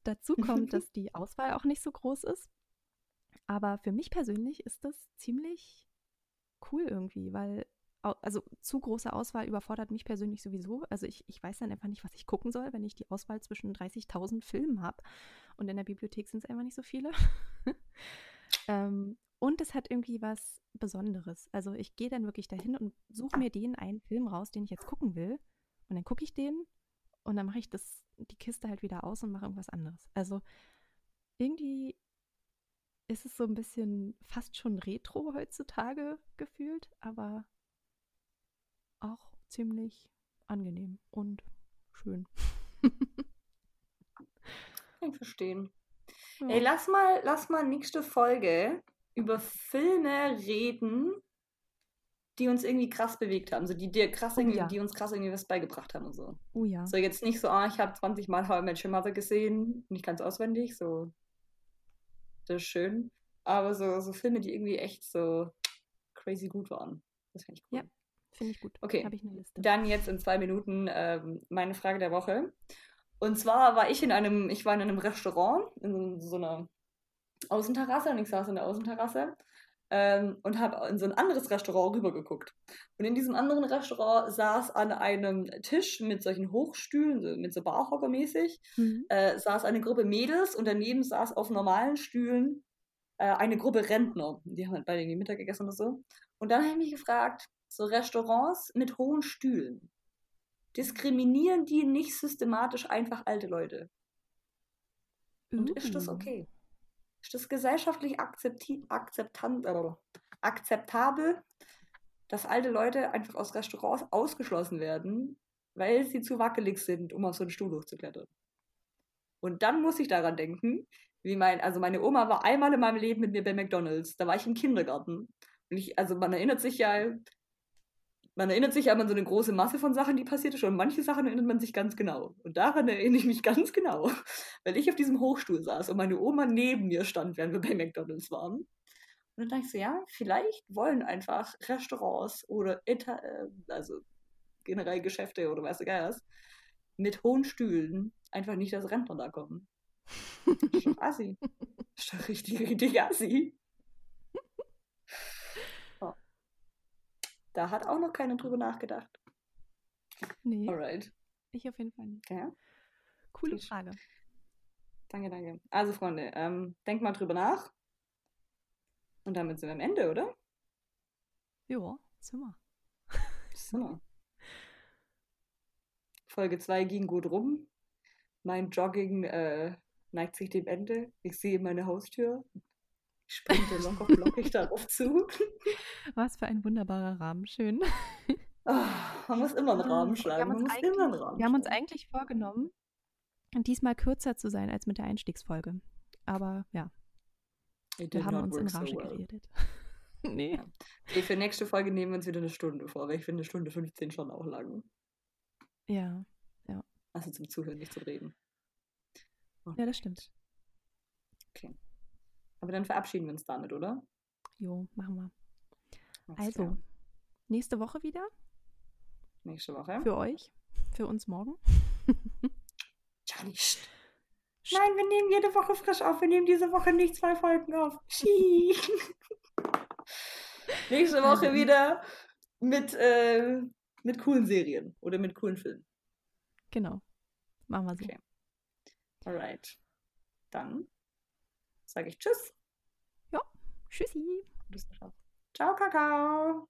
[SPEAKER 2] Dazu kommt, dass die Auswahl auch nicht so groß ist. Aber für mich persönlich ist das ziemlich cool irgendwie, weil also zu große Auswahl überfordert mich persönlich sowieso. Also ich, ich weiß dann einfach nicht, was ich gucken soll, wenn ich die Auswahl zwischen 30.000 Filmen habe. Und in der Bibliothek sind es einfach nicht so viele. ähm, und es hat irgendwie was Besonderes. Also ich gehe dann wirklich dahin und suche mir den einen Film raus, den ich jetzt gucken will. Und dann gucke ich den und dann mache ich das, die Kiste halt wieder aus und mache irgendwas anderes. Also irgendwie ist es so ein bisschen fast schon retro heutzutage gefühlt, aber auch ziemlich angenehm und schön.
[SPEAKER 1] Kann ich verstehen.
[SPEAKER 2] Ja.
[SPEAKER 1] Ey, lass mal, lass mal nächste Folge über Filme reden, die uns irgendwie krass bewegt haben. So die dir krass
[SPEAKER 2] Oh
[SPEAKER 1] irgendwie,
[SPEAKER 2] ja.
[SPEAKER 1] die uns krass irgendwie was beigebracht haben und so.
[SPEAKER 2] oh ja.
[SPEAKER 1] So jetzt nicht so, ah, ich habe 20 Mal How I Met Your Mother gesehen kann es auswendig, so. Das ist schön. Aber so, so Filme, die irgendwie echt so crazy gut waren. Das finde ich cool.
[SPEAKER 2] Ja. Finde ich gut.
[SPEAKER 1] Okay.
[SPEAKER 2] Habe ich eine Liste.
[SPEAKER 1] Dann jetzt in zwei Minuten ähm, meine Frage der Woche. Und zwar war ich in einem, ich war in einem Restaurant, in so, so einer Außenterrasse und ich saß in der Außenterrasse ähm, und habe in so ein anderes Restaurant rübergeguckt. Und in diesem anderen Restaurant saß an einem Tisch mit solchen Hochstühlen, so, mit so Barhocker mäßig,
[SPEAKER 2] Mhm.
[SPEAKER 1] äh, saß eine Gruppe Mädels und daneben saß auf normalen Stühlen äh, eine Gruppe Rentner. Die haben halt beide irgendwie Mittag gegessen oder so. Und dann habe ich mich gefragt, so Restaurants mit hohen Stühlen, diskriminieren die nicht systematisch einfach alte Leute? Und ist das
[SPEAKER 2] Uh.
[SPEAKER 1] okay? Ist das gesellschaftlich akzepti akzeptant, äh, akzeptabel, dass alte Leute einfach aus Restaurants ausgeschlossen werden, weil sie zu wackelig sind, um auf so einen Stuhl hochzuklettern? Und dann muss ich daran denken, wie mein, also meine Oma war einmal in meinem Leben mit mir bei McDonalds. Da war ich im Kindergarten. Und ich, also man erinnert sich ja, man erinnert sich ja an so eine große Masse von Sachen, die passiert ist. Und manche Sachen erinnert man sich ganz genau. Und daran erinnere ich mich ganz genau. Weil ich auf diesem Hochstuhl saß und meine Oma neben mir stand, während wir bei McDonalds waren. Und dann dachte ich so, ja, vielleicht wollen einfach Restaurants oder Inter äh, also generell Geschäfte oder was egal ist, mit hohen Stühlen einfach nicht, dass Rentner da kommen. Das ist doch assi. Das ist doch richtig, richtig assi. Da hat auch noch keiner drüber nachgedacht.
[SPEAKER 2] Nee,
[SPEAKER 1] Alright.
[SPEAKER 2] ich auf jeden Fall nicht.
[SPEAKER 1] Ja.
[SPEAKER 2] Coole
[SPEAKER 1] Gut.
[SPEAKER 2] Frage.
[SPEAKER 1] Danke, danke. Also, Freunde, ähm, denkt mal drüber nach. Und damit sind wir am Ende, oder?
[SPEAKER 2] Ja, sind wir.
[SPEAKER 1] So. Folge 2 ging gut rum. Mein Jogging äh, neigt sich dem Ende. Ich sehe meine Haustür. Ich sprinte locker flockig darauf zu.
[SPEAKER 2] Was für ein wunderbarer Rahmen. Schön.
[SPEAKER 1] Ah, man muss immer einen Rahmen
[SPEAKER 2] Wir
[SPEAKER 1] schlagen. Man muss immer einen Rahmen
[SPEAKER 2] Wir haben uns eigentlich vorgenommen, diesmal kürzer zu sein als mit der Einstiegsfolge. Aber ja,
[SPEAKER 1] It
[SPEAKER 2] wir haben uns in
[SPEAKER 1] work so
[SPEAKER 2] Rage
[SPEAKER 1] well.
[SPEAKER 2] geredet. nee.
[SPEAKER 1] Ja. Okay, für nächste Folge nehmen wir uns wieder eine Stunde vor, weil ich finde eine Stunde 15 schon auch lang.
[SPEAKER 2] Ja,
[SPEAKER 1] Also zum Zuhören, nicht zum Reden.
[SPEAKER 2] ja, das stimmt.
[SPEAKER 1] Aber dann verabschieden wir uns damit, oder?
[SPEAKER 2] Jo, machen wir.
[SPEAKER 1] Alles
[SPEAKER 2] Also,
[SPEAKER 1] klar.
[SPEAKER 2] nächste Woche wieder
[SPEAKER 1] Nächste Woche.
[SPEAKER 2] für euch, für uns morgen.
[SPEAKER 1] Charlie, pst. Nein, wir nehmen jede Woche frisch auf. Wir nehmen diese Woche nicht zwei Folgen auf. Nächste Woche
[SPEAKER 2] Also-
[SPEAKER 1] wieder mit, äh, mit coolen Serien oder mit coolen Filmen.
[SPEAKER 2] Genau. Machen wir so.
[SPEAKER 1] Okay. Alright. Dann sage ich Tschüss.
[SPEAKER 2] Tschüssi.
[SPEAKER 1] Ciao, Kakao.